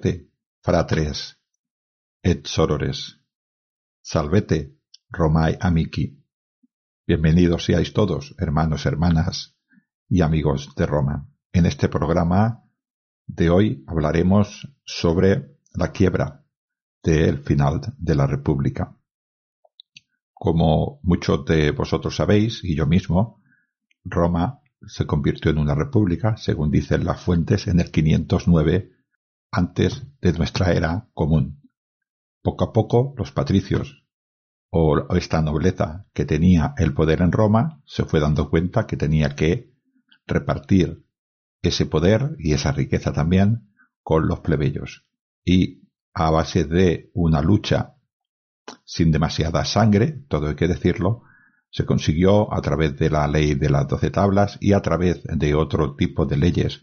Salvete, fratres, et sorores. Salvete, Romae amici. Bienvenidos seáis todos, hermanos, hermanas y amigos de Roma. En este programa de hoy hablaremos sobre la quiebra del final de la República. Como muchos de vosotros sabéis, y yo mismo, Roma se convirtió en una república, según dicen las fuentes, en el 509 antes de nuestra era común. Poco a poco los patricios o esta nobleza que tenía el poder en Roma se fue dando cuenta que tenía que repartir ese poder y esa riqueza también con los plebeyos. Y a base de una lucha sin demasiada sangre, todo hay que decirlo, se consiguió a través de la ley de las doce tablas y a través de otro tipo de leyes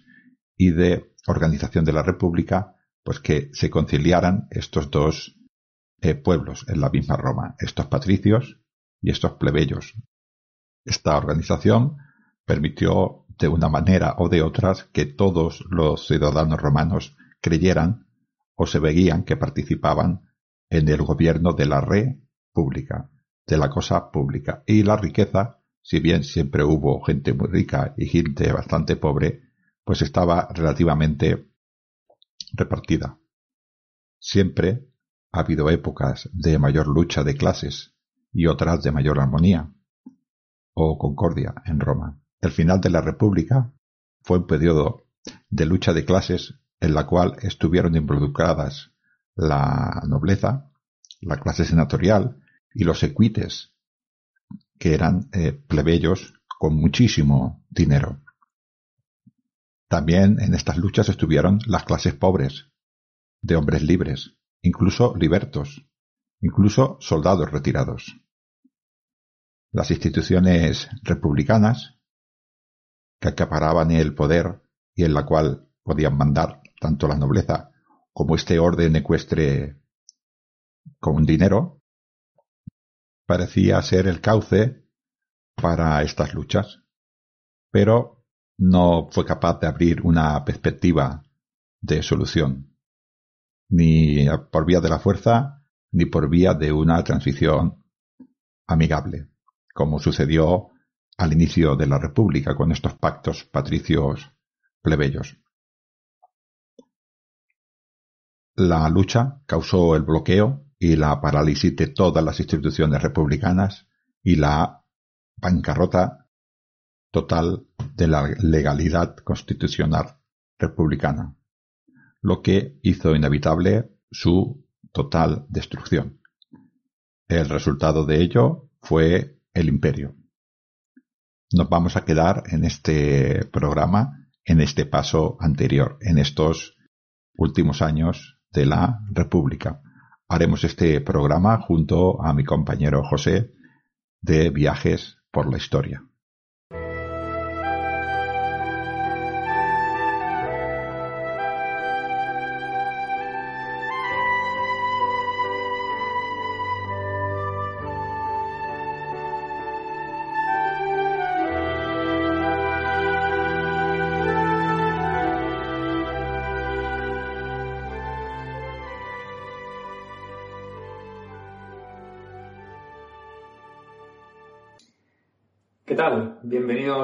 y de organización de la República, pues que se conciliaran estos dos eh, pueblos en la misma Roma, estos patricios y estos plebeyos. Esta organización permitió de una manera o de otras que todos los ciudadanos romanos creyeran o se veían que participaban en el gobierno de la república, de la cosa pública. Y la riqueza, si bien siempre hubo gente muy rica y gente bastante pobre, pues estaba relativamente repartida. Siempre ha habido épocas de mayor lucha de clases y otras de mayor armonía o concordia en Roma. El final de la República fue un periodo de lucha de clases en la cual estuvieron involucradas la nobleza, la clase senatorial y los equites, que eran eh, plebeyos con muchísimo dinero. También en estas luchas estuvieron las clases pobres, de hombres libres, incluso libertos, incluso soldados retirados. Las instituciones republicanas, que acaparaban el poder y en la cual podían mandar tanto la nobleza como este orden ecuestre con dinero, parecía ser el cauce para estas luchas. Pero no fue capaz de abrir una perspectiva de solución, ni por vía de la fuerza, ni por vía de una transición amigable, como sucedió al inicio de la República con estos pactos patricios plebeyos. La lucha causó el bloqueo y la parálisis de todas las instituciones republicanas y la bancarrota total de la legalidad constitucional republicana, lo que hizo inevitable su total destrucción. El resultado de ello fue el imperio. Nos vamos a quedar en este programa, en este paso anterior, en estos últimos años de la República. Haremos este programa junto a mi compañero José de Viajes por la Historia.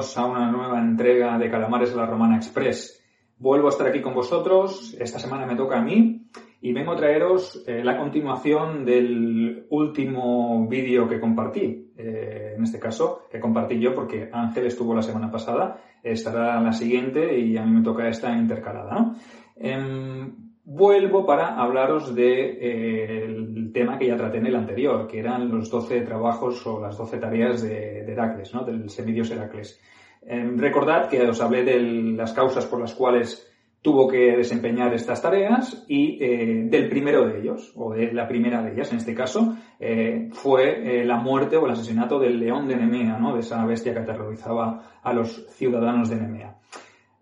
A una nueva entrega de Calamares de la Romana Express. Vuelvo a estar aquí con vosotros, esta semana me toca a mí y vengo a traeros eh, la continuación del último vídeo que compartí. Eh, en este caso, que compartí yo porque Ángel estuvo la semana pasada, estará la siguiente y a mí me toca esta intercalada. Em, vuelvo para hablaros del de, eh, tema que ya traté en el anterior, que eran los 12 trabajos o las 12 tareas de, Heracles, ¿no? del semidios Heracles. Eh, recordad que os hablé de las causas por las cuales tuvo que desempeñar estas tareas y eh, del primero de ellos, o de la primera de ellas en este caso, eh, fue la muerte o el asesinato del león de Nemea, ¿no? de esa bestia que aterrorizaba a los ciudadanos de Nemea.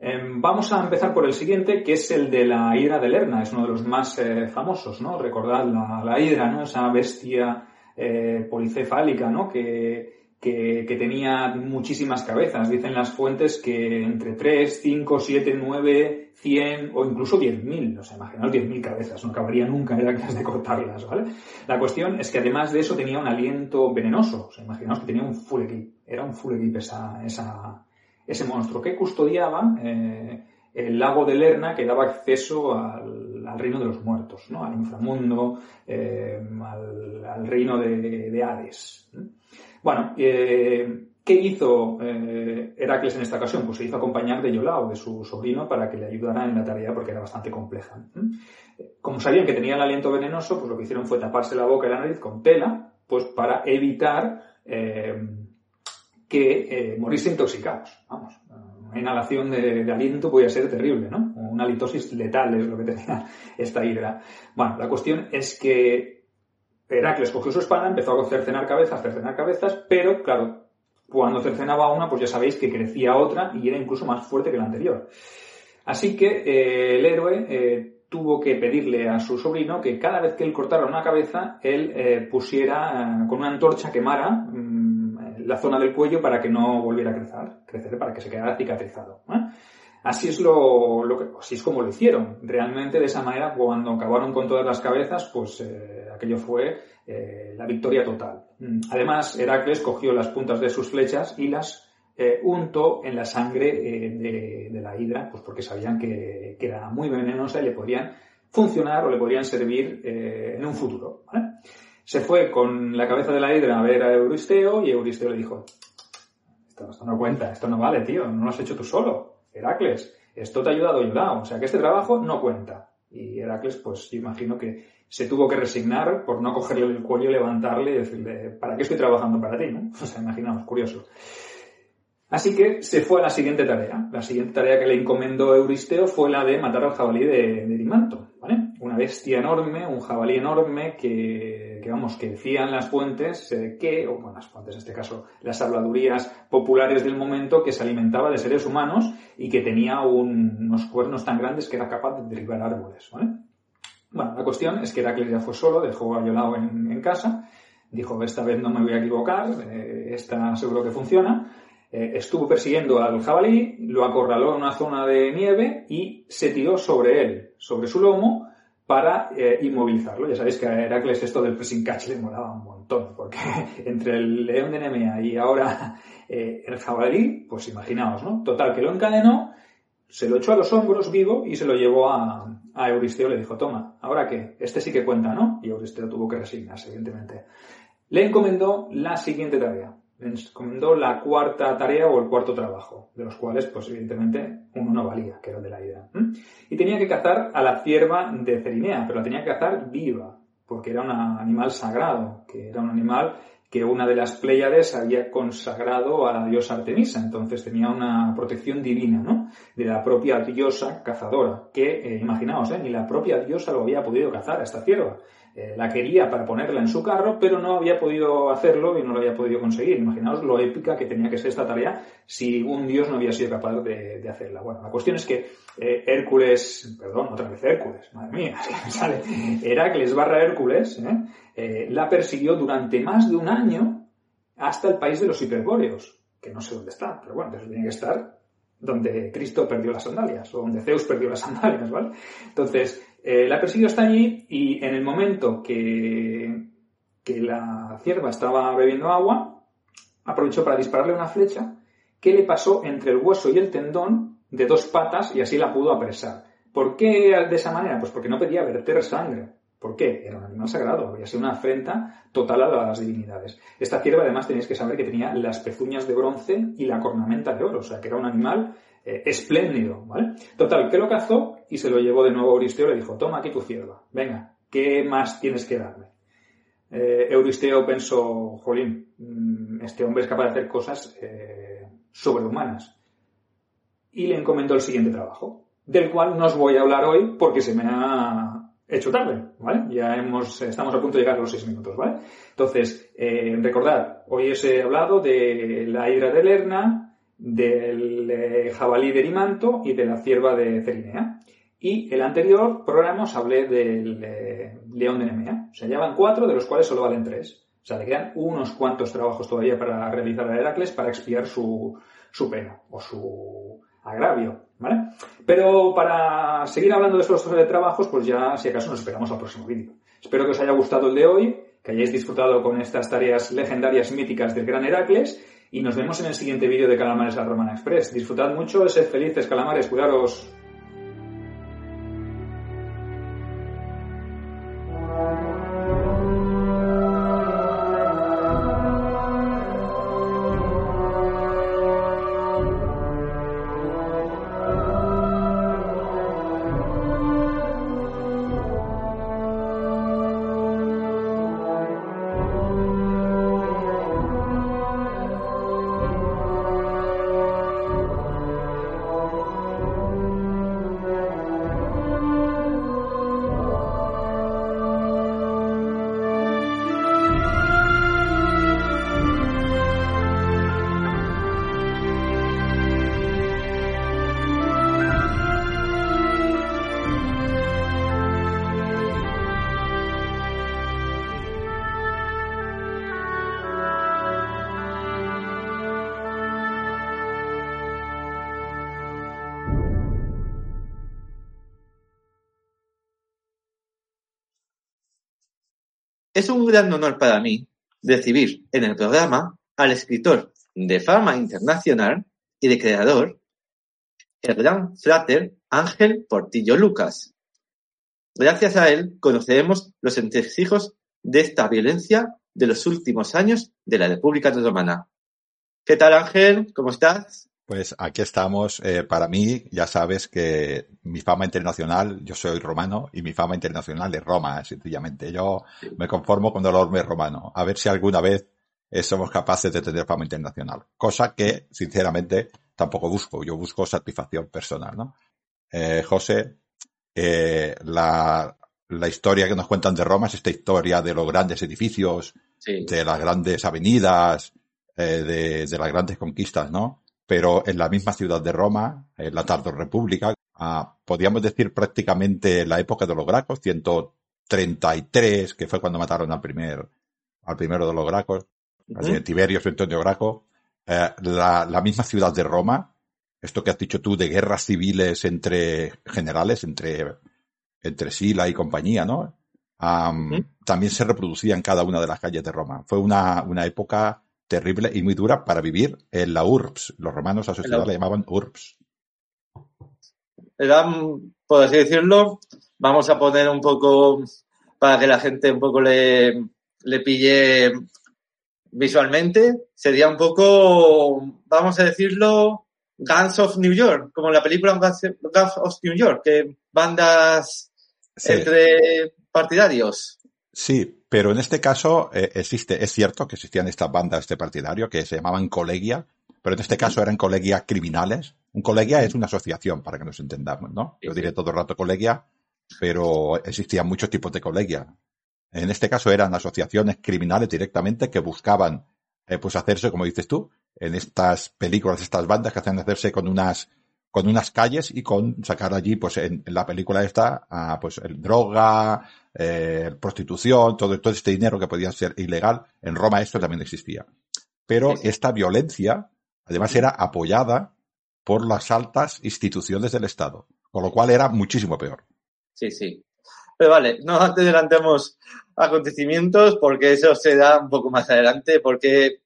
Em, vamos a empezar por el siguiente, que es el de la hidra de Lerna, es uno de los más eh, famosos, ¿no? Recordad la, la, hidra, ¿no? Esa bestia eh, policefálica, ¿no? Que, que, que, tenía muchísimas cabezas. Dicen las fuentes que entre 3, 5, 7, 9, 100 o incluso 10.000. O sea, imaginaos 10.000 cabezas, no acabaría nunca Heracles de cortarlas, ¿vale? La cuestión es que además de eso tenía un aliento venenoso. O sea, imaginaos que tenía un full equip. Era un full equip esa, esa, ese monstruo que custodiaba eh, el lago de Lerna que daba acceso al, reino de los muertos, ¿no? al inframundo, eh, al, reino de, de Hades. Bueno, eh, ¿qué hizo Heracles en esta ocasión? Pues se hizo acompañar de Iolao, de su sobrino, para que le ayudara en la tarea porque era bastante compleja. Como sabían que tenía el aliento venenoso, pues lo que hicieron fue taparse la boca y la nariz con tela, pues para evitar que eh, morirse intoxicados. Vamos, una inhalación de, aliento podía ser terrible, ¿no? Una litosis letal es lo que tenía esta hidra. Bueno, la cuestión es que Heracles cogió su espada, empezó a cercenar cabezas, cercenar cabezas, pero claro, cuando cercenaba una, pues ya sabéis que crecía otra y era incluso más fuerte que la anterior. Así que eh, el héroe eh, tuvo que pedirle a su sobrino que cada vez que él cortara una cabeza, él eh, pusiera con una antorcha quemara mmm, la zona del cuello para que no volviera a crecer, crecer para que se quedara cicatrizado. ¿eh? Así es lo, que, así es como lo hicieron. Realmente de esa manera, cuando acabaron con todas las cabezas, pues eh, aquello fue eh, la victoria total. Además, Heracles cogió las puntas de sus flechas y las untó en la sangre de, la hidra, pues porque sabían que, que, era muy venenosa y le podrían funcionar o le podrían servir en un futuro. Se fue con la cabeza de la hidra a ver a Euristeo y Euristeo le dijo, esto, no cuenta, esto no vale, tío, no lo has hecho tú solo, Heracles, esto te ha ayudado ayudado, o sea que este trabajo no cuenta. Y Heracles, pues yo imagino que se tuvo que resignar por no cogerle el cuello, levantarle y decirle, ¿para qué estoy trabajando para ti? ¿no? O sea, imaginamos, curioso. Así que se fue a la siguiente tarea. La siguiente tarea que le encomendó Euristeo fue la de matar al jabalí de, de Dimanto, ¿vale? Una bestia enorme, un jabalí enorme que, que vamos, que decían las fuentes eh, que, o bueno, las fuentes en este caso, las habladurías populares del momento, que se alimentaba de seres humanos y que tenía un, unos cuernos tan grandes que era capaz de derribar árboles, ¿vale? Bueno, la cuestión es que Heracles ya fue solo, dejó a Iolao en, casa, dijo, esta vez no me voy a equivocar, eh, seguro que funciona, eh, estuvo persiguiendo al jabalí, lo acorraló en una zona de nieve y se tiró sobre él, sobre su lomo, para eh, inmovilizarlo. Ya sabéis que a Heracles esto del pressing catch le molaba un montón, porque entre el león de Nemea y ahora eh, el jabalí, pues imaginaos, ¿no? Total, que lo encadenó, se lo echó a los hombros vivo y se lo llevó a, a Euristeo. Le dijo, toma, ¿ahora qué? Este sí que cuenta, ¿no? Y Euristeo tuvo que resignarse, evidentemente. Le encomendó la siguiente tarea encomendó la cuarta tarea o el cuarto trabajo, de los cuales, pues evidentemente, uno no valía, que era de la ida. Y tenía que cazar a la cierva de Cerinea, pero la tenía que cazar viva, porque era un animal sagrado, que era un animal que una de las Pléyades había consagrado a la diosa Artemisa, entonces tenía una protección divina, ¿no? De la propia diosa cazadora, que, eh, imaginaos, ¿eh? ni la propia diosa lo había podido cazar a esta cierva eh, la quería para ponerla en su carro, pero no había podido hacerlo y no lo había podido conseguir. Imaginaos lo épica que tenía que ser esta tarea si un dios no había sido capaz de, de hacerla. Bueno, la cuestión es que eh, Hércules, perdón, otra vez Hércules, madre mía, es que me sale, Heracles barra Hércules, ¿eh? eh, la persiguió durante más de un año hasta el país de los hiperbóreos, que no sé dónde está, pero bueno, eso tiene que estar donde Cristo perdió las sandalias, o donde Zeus perdió las sandalias, ¿vale? Entonces, eh, la persiguió hasta allí y en el momento que, que la cierva estaba bebiendo agua, aprovechó para dispararle una flecha que le pasó entre el hueso y el tendón de dos patas y así la pudo apresar. ¿Por qué de esa manera? Pues porque no pedía verter sangre. ¿Por qué? Era un animal sagrado, había sido una afrenta total a las divinidades. Esta cierva además tenéis que saber que tenía las pezuñas de bronce y la cornamenta de oro, o sea que era un animal eh, espléndido, ¿vale? Total, que lo cazó y se lo llevó de nuevo a Euristeo y le dijo, toma aquí tu cierva, venga, ¿qué más tienes que darme? Eh, Euristeo pensó, jolín, mm, este hombre es capaz de hacer cosas eh, sobrehumanas. Y le encomendó el siguiente trabajo, del cual no os voy a hablar hoy porque se me ha hecho tarde, ¿vale? Ya hemos, estamos a punto de llegar a los seis minutos, ¿vale? Entonces, eh, recordad, hoy os he hablado de la hidra de Lerna, del jabalí de Erimanto y de la cierva de Cerinea. Y el anterior programa os hablé del eh, león de Nemea. O sea, ya van cuatro, de los cuales solo valen tres. O sea, le quedan unos cuantos trabajos todavía para realizar a Heracles para expiar su, su pena o su agravio. ¿vale? Pero para seguir hablando de estos trabajos, pues ya, si acaso, nos esperamos al próximo vídeo. Espero que os haya gustado el de hoy, que hayáis disfrutado con estas tareas legendarias míticas del gran Heracles, y nos vemos en el siguiente vídeo de Calamares la Romana Express. Disfrutad mucho, sed felices, calamares, cuidaros. Es un gran honor para mí recibir en el programa al escritor de fama internacional y de creador, el gran frater Ángel Portillo Lucas. Gracias a él conoceremos los entresijos de esta violencia de los últimos años de la República Romana. ¿Qué tal Ángel? ¿Cómo estás? Pues aquí estamos. Eh, para mí, ya sabes que mi fama internacional, yo soy romano y mi fama internacional es Roma, sencillamente. Yo me conformo con el orbe romano. A ver si alguna vez eh, somos capaces de tener fama internacional. Cosa que, sinceramente, tampoco busco. Yo busco satisfacción personal, ¿no? Eh, José, la, la historia que nos cuentan de Roma es esta historia de los grandes edificios, de las grandes avenidas, de, de las grandes conquistas, ¿no? Pero en la misma ciudad de Roma, en la República, ah, podríamos decir prácticamente la época de los Gracos, 133, que fue cuando mataron al primer, al primero de los Gracos, Tiberio Antonio Graco, eh, la, misma ciudad de Roma, esto que has dicho tú de guerras civiles entre generales, entre, entre Sila y compañía, ¿no? También se reproducía en cada una de las calles de Roma. Fue una, una época terrible y muy dura para vivir en la URBS. Los romanos a su ciudad la llamaban URBS. Era, por así decirlo, vamos a poner un poco para que la gente un poco le, le pille visualmente, sería un poco, vamos a decirlo, Guns of New York, como la película Guns of New York, que bandas entre partidarios. Sí, pero en este caso eh, existe, es cierto que existían estas bandas de partidario que se llamaban colegia, pero en este caso eran colegias criminales. Un colegia es una asociación, para que nos entendamos, ¿no? Yo diré todo el rato colegia, pero existían muchos tipos de colegia. En este caso eran asociaciones criminales directamente que buscaban, eh, pues hacerse, como dices tú, en estas películas, estas bandas que hacen hacerse con unas con unas calles y con sacar allí, pues en, la película esta, pues el droga, eh, prostitución, todo, todo este dinero que podía ser ilegal. En Roma esto también existía. Pero esta violencia, además, era apoyada por las altas instituciones del Estado, con lo cual era muchísimo peor. Sí, sí. Pero vale, no adelantemos acontecimientos porque eso se da un poco más adelante, porque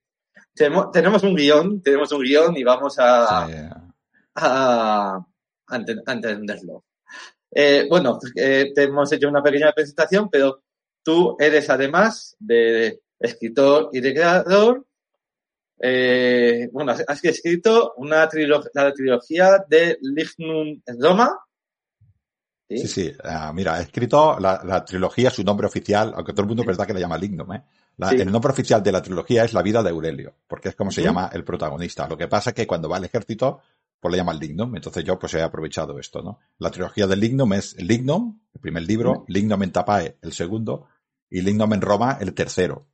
tenemos, tenemos un guion, tenemos un guion y vamos a, Sí. A, a enten- a entenderlo. Eh, bueno, eh, te hemos hecho una pequeña presentación, pero tú eres además de escritor y de creador. eh, bueno, has, escrito una trilogía, la trilogía de Lignum Roma. ¿sí? Sí, sí. Ah, mira, he escrito la, la trilogía, su nombre oficial, aunque todo el mundo verdad que la llama Lignum, ¿eh? La- Sí. El nombre oficial de la trilogía es La vida de Aurelio, porque es como se llama el protagonista. Lo que pasa es que cuando va al ejército, pues le llaman Lignum. Entonces yo pues he aprovechado esto, ¿no? La trilogía de Lignum es Lignum, el primer libro. Lignum en Tapae, el segundo, y Lignum en Roma, el tercero.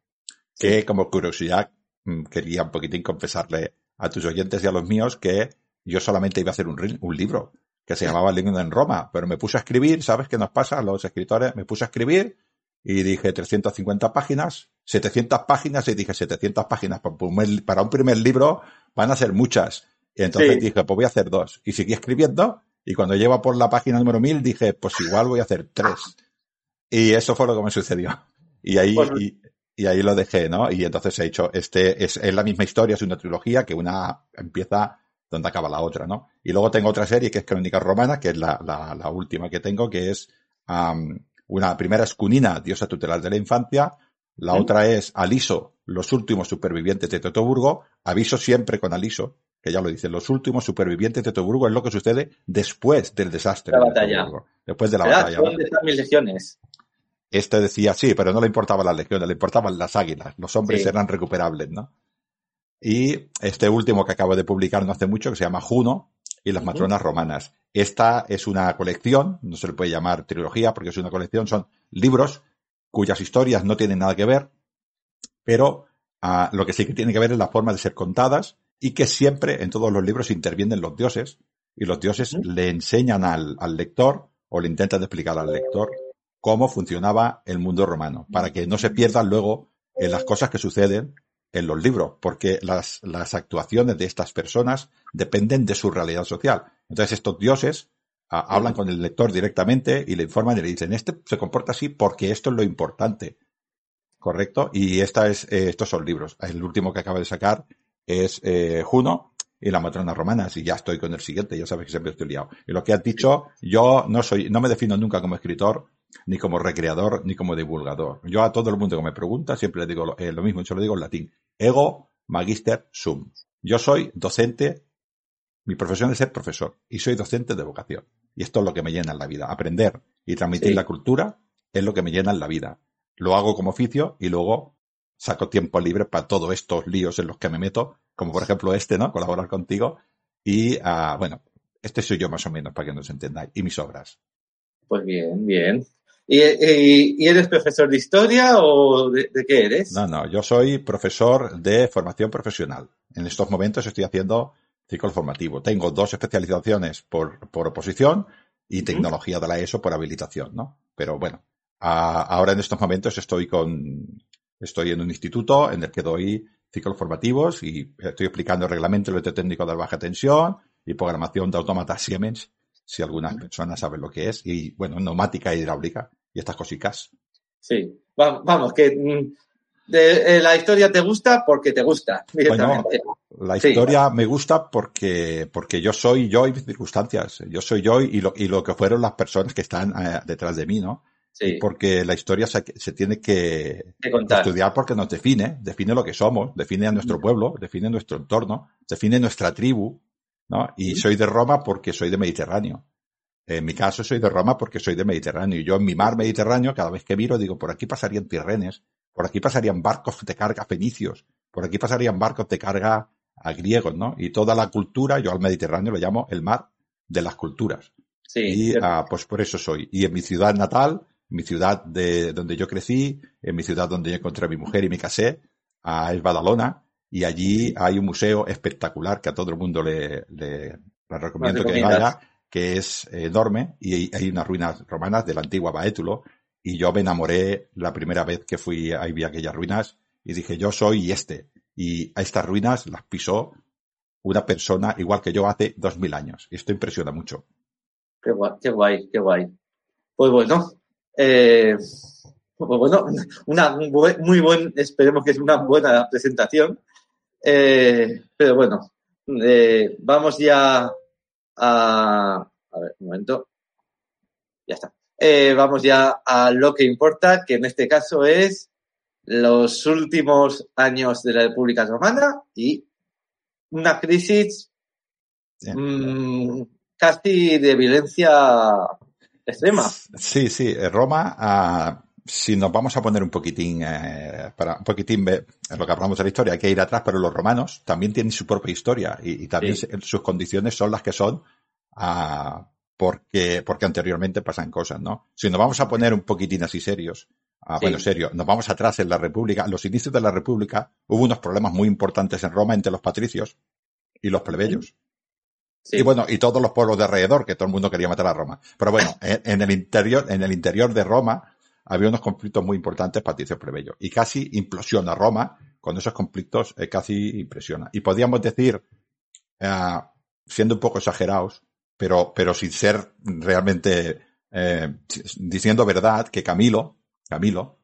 Que como curiosidad mm, quería un poquitín confesarle a tus oyentes y a los míos que yo solamente iba a hacer un, un libro que se llamaba Lignum en Roma, pero me puse a escribir, ¿sabes qué nos pasa a los escritores? Me puse a escribir y dije 350 páginas, 700 páginas y dije 700 páginas para un primer- para un primer libro van a ser muchas. Y entonces Sí. dije, pues voy a hacer dos. Y seguí escribiendo y cuando llevo por la página número 1000 dije, pues igual voy a hacer tres. Y eso fue lo que me sucedió. Y ahí, y, y ahí lo dejé, ¿no? Y entonces he hecho, este es, es la misma historia, es una trilogía que una empieza donde acaba la otra, ¿no? Y luego tengo otra serie que es Crónicas Romanas, que es la, la, la última que tengo, que es am, una primera es Cunina, diosa tutelar de la infancia, la otra es Aliso, los últimos supervivientes de Teutoburgo, aviso siempre con Aliso, que ya lo dice, los últimos supervivientes de Teutoburgo es lo que sucede después del desastre La de batalla. Después de la ¿Verdad? batalla. ¿Dónde están mis legiones? Este decía, sí, pero no le importaban las legiones, le importaban las águilas. Los hombres Sí. eran recuperables, ¿no? Y este último que acabo de publicar no hace mucho, que se llama Juno y las matronas romanas. Esta es una colección, no se le puede llamar trilogía porque es una colección, son libros cuyas historias no tienen nada que ver, pero ah, lo que sí que tiene que ver es la forma de ser contadas y que siempre en todos los libros intervienen los dioses y los dioses le enseñan al, al lector o le intentan explicar al lector cómo funcionaba el mundo romano, para que no se pierdan luego en las cosas que suceden en los libros, porque las, las actuaciones de estas personas dependen de su realidad social. Entonces estos dioses hablan con el lector directamente y le informan y le dicen, este se comporta así porque esto es lo importante. ¿Correcto? Y esta es, eh, estos son libros. El último que acabo de sacar es eh, Juno y la matrona romanas y ya estoy con el siguiente, ya sabes que siempre estoy liado. Y lo que has dicho, yo no soy, no me defino nunca como escritor, ni como recreador, ni como divulgador. Yo a todo el mundo que me pregunta siempre le digo lo, eh, lo mismo, y se lo digo en latín. Ego magister sum. Yo soy docente, mi profesión es ser profesor y soy docente de vocación. Y esto es lo que me llena en la vida. Aprender y transmitir Sí. la cultura es lo que me llena en la vida. Lo hago como oficio y luego saco tiempo libre para todos estos líos en los que me meto, como por ejemplo este, ¿no? Colaborar contigo. Y, ah, bueno, este soy yo más o menos, para que nos entendáis. Y mis obras. Pues bien, bien. ¿Y, y- y eres profesor de historia o de, de qué eres? No, no, yo soy profesor de formación profesional. En estos momentos estoy haciendo ciclo formativo. Tengo dos especializaciones por, por oposición y tecnología de la ESO por habilitación, ¿no? Pero bueno, a- ahora en estos momentos estoy con, estoy en un instituto en el que doy ciclos formativos y estoy explicando el reglamento técnico de baja tensión y programación de autómatas Siemens, si algunas personas saben lo que es, y bueno, neumática hidráulica y estas cositas. Sí. Va- vamos, que mm, de- eh, la historia te gusta porque te gusta. directamente. La Sí. historia me gusta porque, porque yo soy yo y mis circunstancias. Yo soy yo y lo, y lo que fueron las personas que están eh, detrás de mí, ¿no? Sí, Porque la historia se, se tiene que estudiar porque nos define, define lo que somos, define a nuestro pueblo, define nuestro entorno, define nuestra tribu, ¿no? Y soy de Roma porque soy de Mediterráneo. En mi caso soy de Roma porque soy de Mediterráneo. Y yo en mi mar Mediterráneo, cada vez que miro, digo, por aquí pasarían tirrenes, por aquí pasarían barcos de carga fenicios, por aquí pasarían barcos de carga a griegos, ¿no? Y toda la cultura, yo al Mediterráneo lo llamo el mar de las culturas. Sí, Y ah, pues por eso soy. Y en mi ciudad natal, mi ciudad de donde yo crecí, en mi ciudad donde yo encontré a mi mujer y me casé, es Badalona, y allí hay un museo espectacular que a todo el mundo le, le- le recomiendo que vaya, que es enorme, y hay- hay unas ruinas romanas de la antigua Baétulo, y yo me enamoré la primera vez que fui ahí vi aquellas ruinas, y dije, yo soy este, y a estas ruinas las pisó una persona igual que yo hace dos mil años, y esto impresiona mucho. Qué guay, qué guay, qué guay. Pues bueno, eh, pues bueno, una muy buen, esperemos que es una buena presentación. Eh, pero bueno, eh, vamos ya a... A ver, un momento. Ya está. Eh, vamos ya a lo que importa, que en este caso es los últimos años de la República Romana y una crisis mmm, casi de violencia extrema. Sí, sí, eh, Roma, ah, si nos vamos a poner un poquitín, eh, para un poquitín lo que hablamos de la historia, hay que ir atrás, pero los romanos también tienen su propia historia y, y también Sí. sus condiciones son las que son ah, porque, porque anteriormente pasan cosas, ¿no? Si nos vamos a poner un poquitín así serios, ah, Sí. bueno, serio, nos vamos atrás en la República, en los inicios de la República hubo unos problemas muy importantes en Roma entre los patricios y los plebeyos. Sí. Y bueno, y todos los pueblos de alrededor, que todo el mundo quería matar a Roma. Pero bueno, en, en el interior, en el interior de Roma había unos conflictos muy importantes patricios plebeyos. Y casi implosiona Roma con esos conflictos, eh, casi impresiona. Y podríamos decir, eh, siendo un poco exagerados, pero, pero sin ser realmente eh, diciendo verdad, que Camilo, Camilo,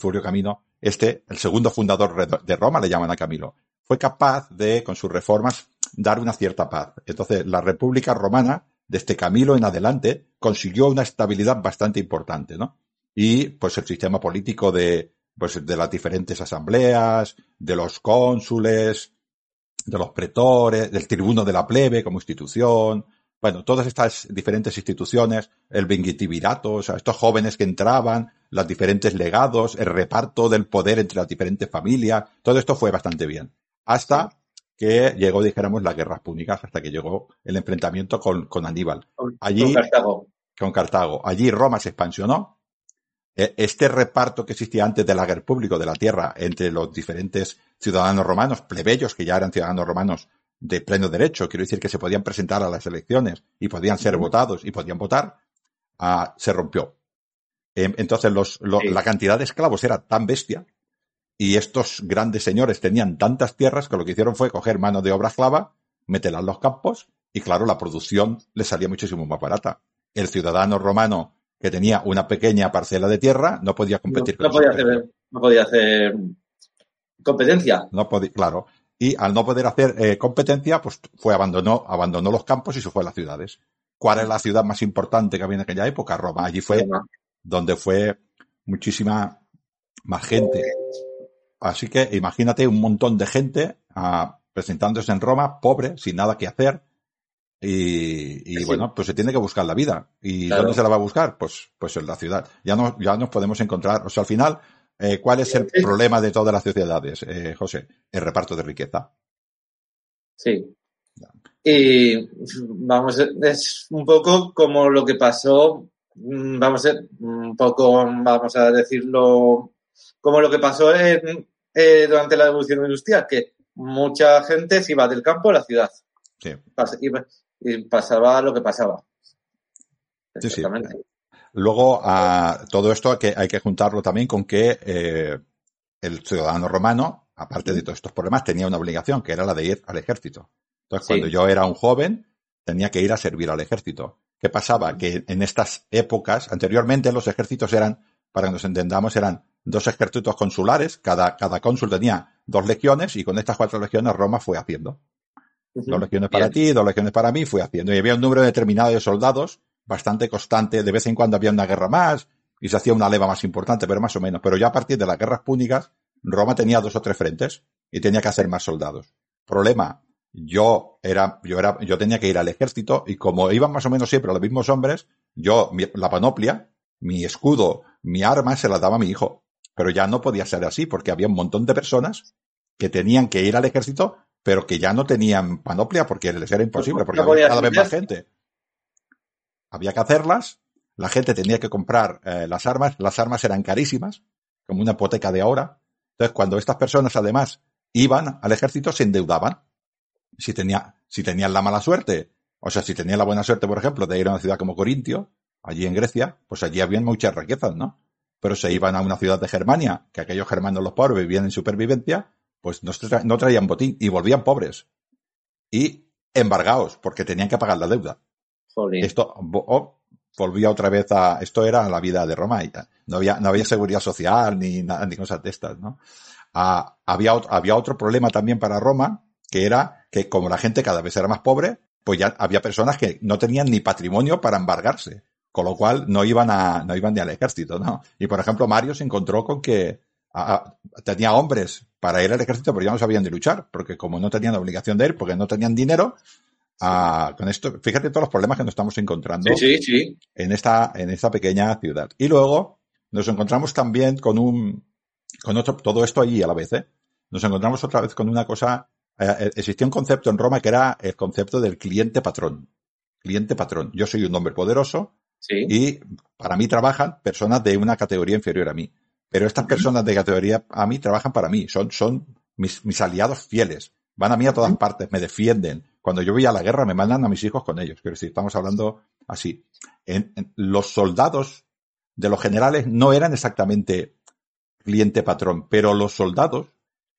Furio Camino, este, el segundo fundador de Roma, le llaman a Camilo, fue capaz de, con sus reformas, dar una cierta paz. Entonces, la República Romana, desde Camilo en adelante, consiguió una estabilidad bastante importante, ¿no? Y, pues, el sistema político de, pues, de las diferentes asambleas, de los cónsules, de los pretores, del tribuno de la plebe como institución, bueno, todas estas diferentes instituciones, el Vingitivirato, o sea, estos jóvenes que entraban, los diferentes legados, el reparto del poder entre las diferentes familias, todo esto fue bastante bien. Hasta que llegó, dijéramos, las guerras púnicas, hasta que llegó el enfrentamiento con, con Aníbal, allí- con Cartago. con Cartago. Allí Roma se expansionó. E- Este reparto que existía antes del ager público de la tierra entre los diferentes ciudadanos romanos, plebeyos que ya eran ciudadanos romanos de pleno derecho, quiero decir que se podían presentar a las elecciones y podían ser votados y podían votar, ah, se rompió. Em, Entonces los, lo- Sí. la cantidad de esclavos era tan bestia y estos grandes señores tenían tantas tierras que lo que hicieron fue coger mano de obra esclava, meterla en los campos y claro, la producción les salía muchísimo más barata. El ciudadano romano que tenía una pequeña parcela de tierra no podía No, competir no con podía hacer, no podía hacer competencia. No podía, claro. Y al no poder hacer eh, competencia, pues fue abandonó, abandonó los campos y se fue a las ciudades. ¿Cuál es la ciudad más importante que había en aquella época? Roma. Allí fue Roma. donde fue muchísima más gente. Así que imagínate un montón de gente ah, presentándose en Roma, pobre, sin nada que hacer. Y, y Sí. bueno, pues se tiene que buscar la vida. ¿Y Claro. dónde se la va a buscar? Pues, pues en la ciudad. Ya no, ya nos podemos encontrar. O sea, al final, eh, ¿cuál es el Sí. problema de todas las sociedades, eh, José? El reparto de riqueza. Sí. Y vamos, es un poco como lo que pasó, mm, vamos a, un poco, vamos a decirlo, como lo que pasó en, eh, durante la revolución industrial, que mucha gente se iba del campo a la ciudad. Sí. Pas- y, y pasaba lo que pasaba. Sí, sí. Luego, a todo esto hay que, hay que juntarlo también con que eh, el ciudadano romano, aparte de todos estos problemas, tenía una obligación, que era la de ir al ejército. Entonces, cuando yo era un joven, tenía que ir a servir al ejército. ¿Qué pasaba? Que en estas épocas, anteriormente los ejércitos eran, para que nos entendamos, eran dos ejércitos consulares, cada, cada cónsul tenía dos legiones y con estas cuatro legiones Roma fue haciendo. Dos legiones para Bien. ti, dos legiones para mí, fue haciendo. Y había un número determinado de soldados, bastante constante. De vez en cuando había una guerra más y se hacía una leva más importante, pero más o menos. Pero ya a partir de las guerras púnicas, Roma tenía dos o tres frentes y tenía que hacer más soldados. Problema, yo era, yo era, yo tenía que ir al ejército y como iban más o menos siempre los mismos hombres, yo, mi- la panoplia, mi escudo, mi arma se la daba a mi hijo. Pero ya no podía ser así porque había un montón de personas que tenían que ir al ejército, pero que ya no tenían panoplia porque les era imposible, porque No había cada vez más gente. Había que hacerlas, la gente tenía que comprar eh, las armas, las armas eran carísimas, como una hipoteca de ahora. Entonces, cuando estas personas además iban al ejército, se endeudaban. Si, tenía, si tenían la mala suerte, o sea, si tenían la buena suerte, por ejemplo, de ir a una ciudad como Corintio, allí en Grecia, pues allí habían muchas riquezas, ¿no? Pero se iban a una ciudad de Germania, que aquellos germanos los pobres vivían en supervivencia, pues no, tra- no traían botín y volvían pobres. Y embargados, porque tenían que pagar la deuda. Esto oh, volvía otra vez a, esto era la vida de Roma no había, no había seguridad social ni nada, ni cosas de estas, ¿no? ah, había, había otro problema también para Roma, que era que como la gente cada vez era más pobre, pues ya había personas que no tenían ni patrimonio para embargarse, con lo cual no iban a, no iban ni al ejército, ¿no? Y por ejemplo, Mario se encontró con que tenía hombres para ir al ejército, pero ya no sabían de luchar, porque como no tenían obligación de ir, porque no tenían dinero, con esto, fíjate todos los problemas que nos estamos encontrando en esta, en esta pequeña ciudad. Y luego nos encontramos también con un, con otro, todo esto allí a la vez, ¿eh? Nos encontramos otra vez con una cosa, eh, eh, existía un concepto en Roma que era el concepto del cliente patrón. Cliente patrón. Yo soy un hombre poderoso y para mí trabajan personas de una categoría inferior a mí. Pero estas personas de categoría a mí trabajan para mí, son, son mis, mis aliados fieles. Van a mí a todas partes, me defienden. Cuando yo voy a la guerra me mandan a mis hijos con ellos. Quiero decir, estamos hablando así. En, los soldados de los generales no eran exactamente cliente patrón, pero los soldados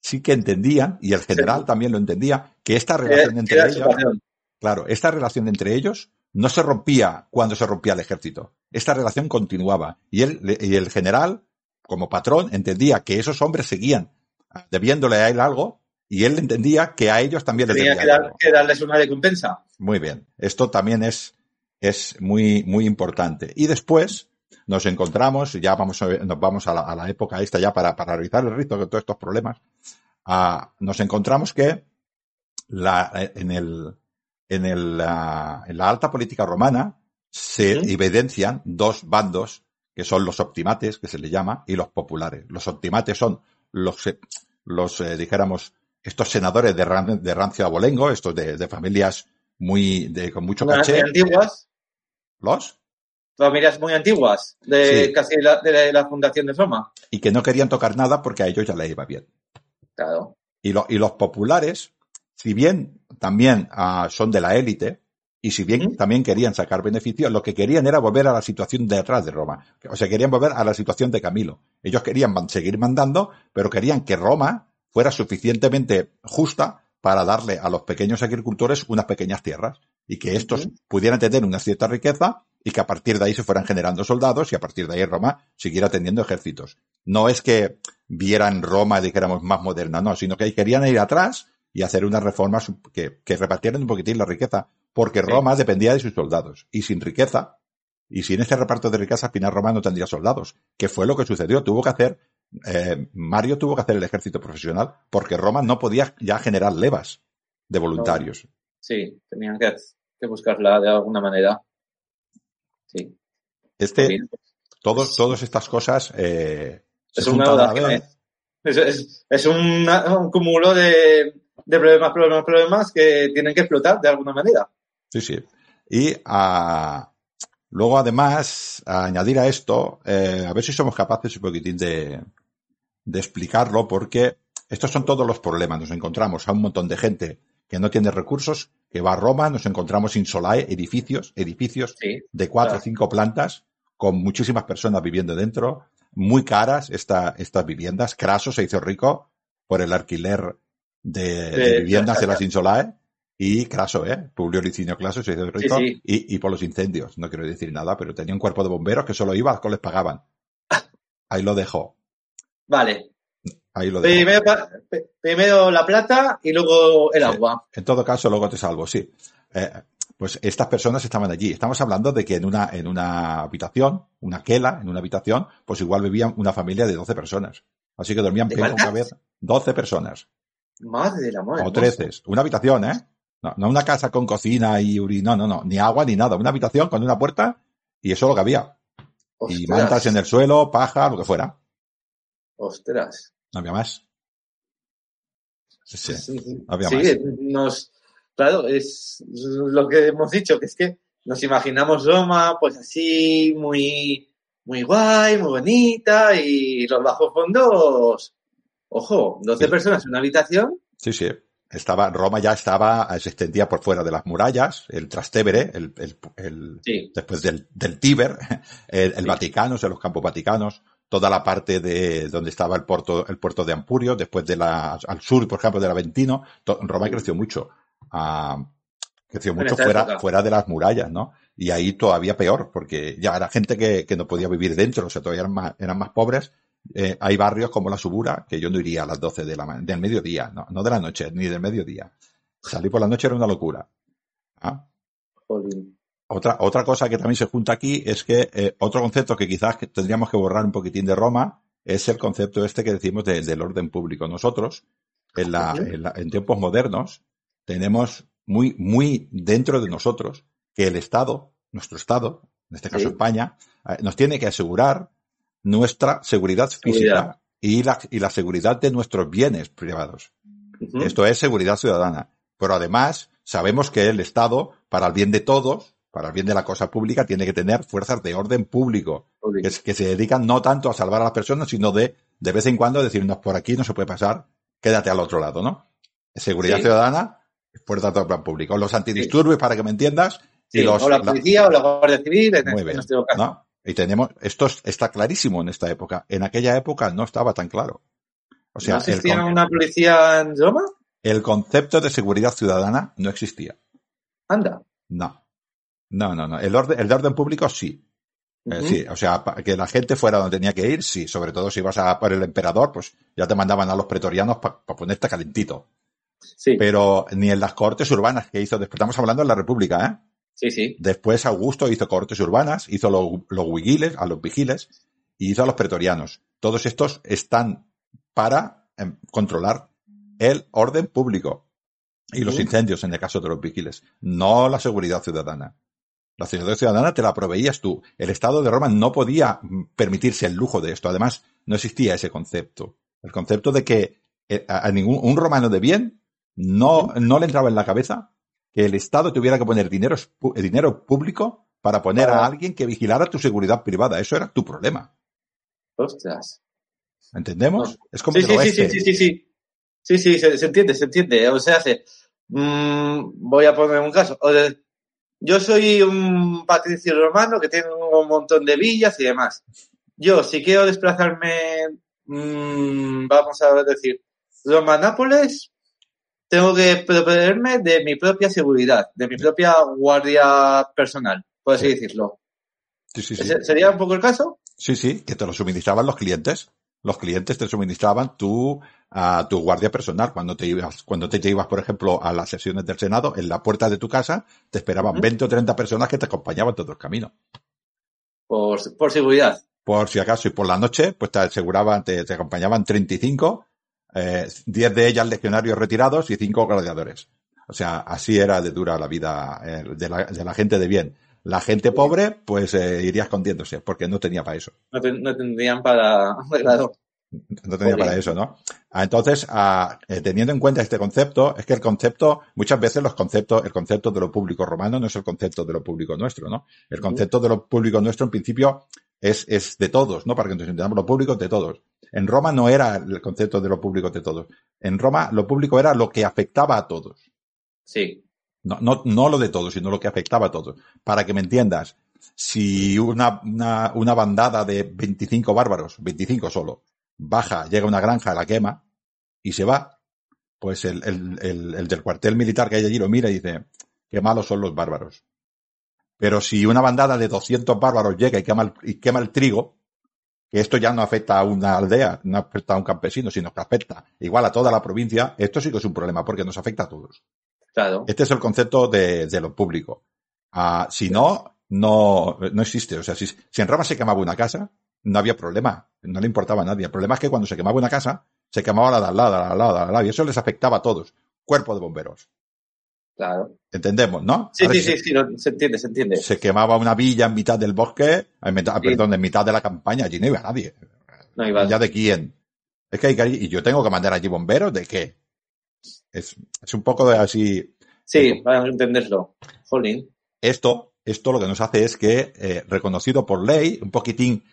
sí que entendían, y el general también lo entendía, que esta relación entre ellos, claro, esta relación entre ellos no se rompía cuando se rompía el ejército. Esta relación continuaba. Y él, y el general como patrón, entendía que esos hombres seguían debiéndole a él algo y él entendía que a ellos también les debía que, que darles una recompensa. Muy bien. Esto también es, es muy, muy importante. Y después nos encontramos, ya vamos a, nos vamos a la, época esta ya para, para realizar el rito de todos estos problemas, nos encontramos que la, en el, en el, en la alta política romana se evidencian dos bandos que son los optimates, que se le llama, y los populares. Los optimates son los, eh, los eh, dijéramos, estos senadores de, de rancio abolengo, estos de, de, familias muy, de, con mucho caché. antiguas? ¿Los? Familias muy antiguas, de casi la, de la fundación de Roma. Y que no querían tocar nada porque a ellos ya le iba bien. Claro. Y, lo, y los populares, si bien también ah, son de la élite, y si bien también querían sacar beneficios, lo que querían era volver a la situación de atrás de Roma. O sea, querían volver a la situación de Camilo. Ellos querían seguir mandando, pero querían que Roma fuera suficientemente justa para darle a los pequeños agricultores unas pequeñas tierras y que estos pudieran tener una cierta riqueza y que a partir de ahí se fueran generando soldados y a partir de ahí Roma siguiera teniendo ejércitos. No es que vieran Roma, dijéramos, más moderna, no, sino que querían ir atrás y hacer unas reformas que, que repartieran un poquitín la riqueza porque Roma dependía de sus soldados. Y sin riqueza, y sin este reparto de riqueza, al final Roma no tendría soldados, que fue lo que sucedió. Tuvo que hacer, eh, Mario tuvo que hacer el ejército profesional, porque Roma no podía ya generar levas de voluntarios. Sí, tenían que, buscarla de alguna manera. Sí. Este, todos, todas estas cosas, eh, es, una es, es, un cúmulo de, de problemas, problemas, problemas que tienen que explotar de alguna manera. Sí, sí. Y ah, luego, además, a añadir a esto, eh, a ver si somos capaces un poquitín de, de explicarlo, porque estos son todos los problemas. Nos encontramos a un montón de gente que no tiene recursos, que va a Roma, nos encontramos insolae, edificios, edificios de cuatro o cinco plantas, con muchísimas personas viviendo dentro, muy caras esta, estas viviendas. Craso se hizo rico por el alquiler de, viviendas de las Insolae y Craso, ¿eh? Publio Licinio Claso se hizo rico Y, y, por los incendios. No quiero decir nada, pero tenía un cuerpo de bomberos que solo iba, les pagaban. Ahí lo dejo. Vale. Ahí lo dejo. Primero, la plata y luego el agua. En todo caso, luego te salvo, sí. Eh, pues estas personas estaban allí. Estamos hablando de que en una, en una habitación, una quela, en una habitación, pues igual vivían una familia de 12 personas. Así que dormían una cabeza. 12 personas. Madre de la madre. O 13. Una habitación, ¿eh? No, no una casa con cocina y uri, no, no, no, ni agua ni nada. Una habitación con una puerta y eso es lo que había. Y mantas en el suelo, paja, lo que fuera. Ostras. No había más. Sí, sí. sí, había sí nos, claro, es lo que hemos dicho, que es que nos imaginamos Roma, pues así, muy, muy guay, muy bonita, y los bajos fondos, ojo, 12 personas en una habitación. Sí, sí. Estaba, Roma ya estaba, se extendía por fuera de las murallas, el Trastevere, el, el, el después del, del Tíber, el, Vaticano, o sea, los campos vaticanos, toda la parte de donde estaba el puerto, el puerto de Ampurio, después de la, al sur, por ejemplo, del Aventino, Roma creció mucho. Ah, creció mucho fuera, fuera de las murallas, ¿no? Y ahí todavía peor, porque ya era gente que, que no podía vivir dentro, o sea, todavía eran más, eran más pobres eh, hay barrios como la Subura que yo no iría a las 12 de la del mediodía, no, no de la noche, ni del mediodía. Salir por la noche era una locura. ¿Ah? Otra, otra cosa que también se junta aquí es que eh, otro concepto que quizás tendríamos que borrar un poquitín de Roma es el concepto este que decimos de- del orden público. Nosotros, en, la, en, la- en tiempos modernos, tenemos muy, muy dentro de nosotros que el Estado, nuestro Estado, en este caso Sí. España, eh, nos tiene que asegurar nuestra seguridad física Seguridad. y la, y la seguridad de nuestros bienes privados. Esto es seguridad ciudadana. Pero además, sabemos que el Estado, para el bien de todos, para el bien de la cosa pública, tiene que tener fuerzas de orden público, que, se dedican no tanto a salvar a las personas, sino de, de vez en cuando, decirnos por aquí no se puede pasar, quédate al otro lado, ¿no? Seguridad Sí. ciudadana, fuerzas de orden público. Los antidisturbios, para que me entiendas, y los, o la la- policía o la Guardia Civil, en, muy en bien, nuestro caso. ¿no? Y tenemos, esto es- está clarísimo en esta época. En aquella época no estaba tan claro. O sea, ¿No existía una policía en Roma? el concepto de seguridad ciudadana no existía. Anda. No. No, no, no. El orden, el de orden público sí. Eh, sí, o sea, pa- que la gente fuera donde tenía que ir, sí. Sobre todo si ibas a por el emperador, pues ya te mandaban a los pretorianos para ponerte calentito. Sí, Pero ni en las cortes urbanas que hizo, después estamos hablando de la República, ¿eh? Sí, sí. Después Augusto hizo cortes urbanas, hizo los, los vigiles, a los vigiles, y hizo a los pretorianos. Todos estos están para em, controlar el orden público y los incendios en el caso de los vigiles, no la seguridad ciudadana. La seguridad ciudadana te la proveías tú. El Estado de Roma no podía mm, permitirse el lujo de esto. Además, no existía ese concepto. El concepto de que eh, a a ningún un romano de bien no, no le entraba en la cabeza que el Estado tuviera que poner dinero, pu- dinero público para poner a alguien que vigilara tu seguridad privada. Eso era tu problema. Ostras. ¿Entendemos? Es como Sí, sí, sí, oeste. sí, sí, sí, sí. Sí, sí, se, se entiende, se entiende. O sea, se, mm, voy a poner un caso. O yo soy un patricio romano que tiene un montón de villas y demás. Yo, si quiero desplazarme, mm, vamos a decir, Roma-Nápoles, tengo que proveerme de mi propia seguridad, de mi propia guardia personal, por así Sí. decirlo. Sí, sí, sí. ¿Ese- ¿Sería un poco el caso? Sí, sí, que te lo suministraban los clientes. Los clientes te suministraban tu, a tu guardia personal. Cuando te ibas, cuando te, te ibas, por ejemplo, a las sesiones del Senado, en la puerta de tu casa, te esperaban Ujú. 20 o 30 personas que te acompañaban todo el camino. Por, por seguridad. Por si acaso, y por la noche, pues te aseguraban, te, te acompañaban 35, eh, 10 de ellas legionarios retirados y 5 gladiadores. O sea, así era de dura la vida eh, de, la, de la gente de bien. La gente pobre, pues eh, iría escondiéndose, porque no tenía para eso. No, ten- no tendrían para arreglador. No tenía para eso, ¿no? Ah, Entonces, ah, eh, teniendo en cuenta este concepto, es que el concepto, muchas veces los conceptos, el concepto de lo público romano no es el concepto de lo público nuestro, ¿no? El concepto de lo público nuestro, en principio, es, es de todos, ¿no? Para que nos entendamos, lo público es de todos. En Roma no era el concepto de lo público de todos. En Roma, lo público era lo que afectaba a todos. Sí. No, no, no lo de todos, sino lo que afectaba a todos. Para que me entiendas, si una, una, una bandada de 25 bárbaros, 25 solo, baja, llega a una granja, la quema y se va, pues el, el, el, el del cuartel militar que hay allí lo mira y dice, qué malos son los bárbaros. Pero si una bandada de 200 bárbaros llega y quema el, y quema el trigo, que esto ya no afecta a una aldea, no afecta a un campesino, sino que afecta igual a toda la provincia, esto sí que es un problema porque nos afecta a todos. Claro. Este es el concepto de, de lo público. Ah, si no, no, no existe. O sea, si, si en Roma se quemaba una casa, no había problema. No le importaba a nadie. El problema es que cuando se quemaba una casa, se quemaba la de al lado, la de al lado, la de al lado. Y eso les afectaba a todos. Cuerpo de bomberos. Claro. Entendemos, ¿no? Sí, sí, sí, sí, se entiende, se entiende. Se quemaba una villa en mitad del bosque, en mitad- Sí. perdón, en mitad de la campaña, allí no iba nadie. No iba. ¿Ya de quién? Es que hay que, y yo tengo que mandar allí bomberos, ¿de qué? Es, es un poco de así, Sí, para entenderlo. Jolín. esto, esto lo que nos hace es que, eh, reconocido por ley, un poquitín,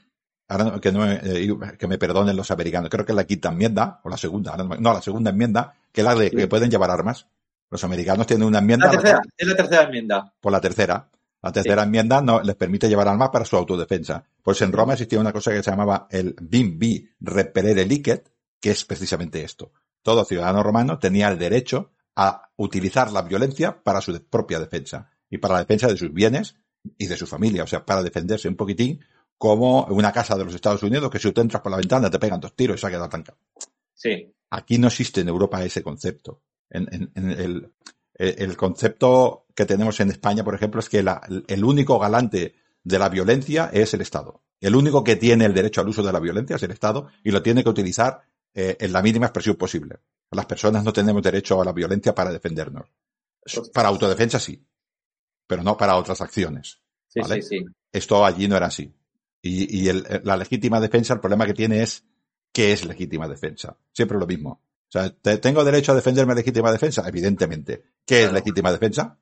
ahora no- que, no me, eh, que me perdonen los americanos, creo que es la quinta enmienda, o la segunda, no, la segunda enmienda, que es la de Sí. que pueden llevar armas. Los americanos tienen una enmienda La tercera, es la tercera enmienda. por la tercera. La tercera enmienda no les permite llevar armas para su autodefensa. Pues en Roma existía una cosa que se llamaba el bim bi repelere licet, que es precisamente esto. Todo ciudadano romano tenía el derecho a utilizar la violencia para su propia defensa y para la defensa de sus bienes y de su familia, o sea, para defenderse un poquitín como una casa de los Estados Unidos que si tú entras por la ventana te pegan dos tiros y se ha quedado tanca. Sí. Aquí no existe en Europa ese concepto. En, en- en el, el concepto que tenemos en España, por ejemplo, es que la- el único galante de la violencia es el Estado. El único que tiene el derecho al uso de la violencia es el Estado y lo tiene que utilizar eh, en la mínima expresión posible. Las personas no tenemos derecho a la violencia para defendernos. Para autodefensa sí, pero no para otras acciones. Sí, Vale. sí, sí. Esto allí no era así. Y, y el- la legítima defensa, el problema que tiene es qué es legítima defensa. Siempre lo mismo. O sea, ¿te- ¿tengo derecho a defenderme legítima defensa? Evidentemente. ¿Qué es legítima defensa?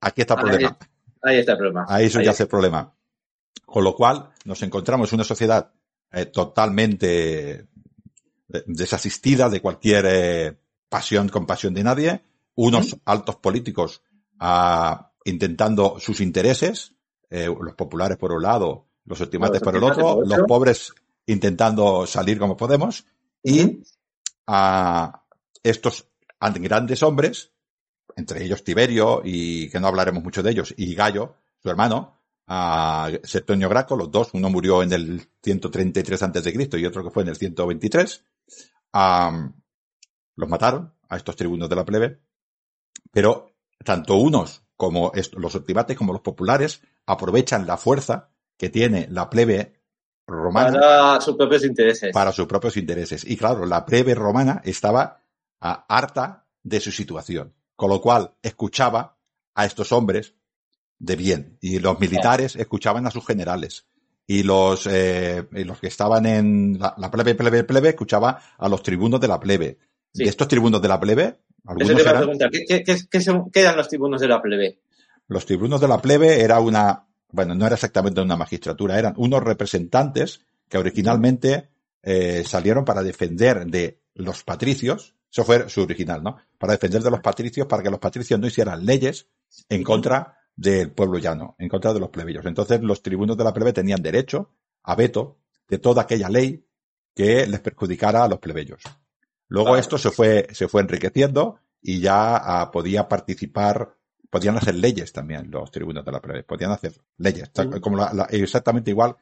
Aquí está el Ahí- problema. Ahí está el problema. Ahí eso Ahí ya hace el problema. Con lo cual, nos encontramos en una sociedad eh, totalmente eh, desasistida de cualquier eh, pasión, compasión de nadie, unos altos políticos ah, intentando sus intereses, eh, los populares por un lado, los optimates Los por el otro, por los pobres intentando salir como podemos, y a estos grandes hombres, entre ellos Tiberio, y que no hablaremos mucho de ellos, y Gallo, su hermano, a Septonio Graco, los dos, uno murió en el 133 antes de Cristo y otro que fue en el 123, am, los mataron a estos tribunos de la plebe, pero tanto unos como est- los optimates como los populares aprovechan la fuerza que tiene la plebe romana Para sus propios intereses. para sus propios intereses. Y claro, la plebe romana estaba harta de su situación, con lo cual escuchaba a estos hombres de bien y los militares escuchaban a sus generales y los eh, y los que estaban en la, la plebe plebe plebe escuchaba a los tribunos de la plebe. Sí. De estos tribunos de la plebe, Eso algunos te iba a eran preguntar. ¿Qué, qué, qué, qué son- qué eran los tribunos de la plebe? los tribunos de la plebe era una, bueno, no era exactamente una magistratura, eran unos representantes que originalmente eh, salieron para defender de los patricios, eso fue su original, ¿no? Para defender de los patricios, para que los patricios no hicieran leyes en contra del pueblo llano, en contra de los plebeyos. Entonces los tribunos de la plebe tenían derecho a veto de toda aquella ley que les perjudicara a los plebeyos. Luego esto se fue, se fue enriqueciendo y ya ah, podía participar, podían hacer leyes también los tribunos de la plebe, podían hacer leyes, como la- la- exactamente igual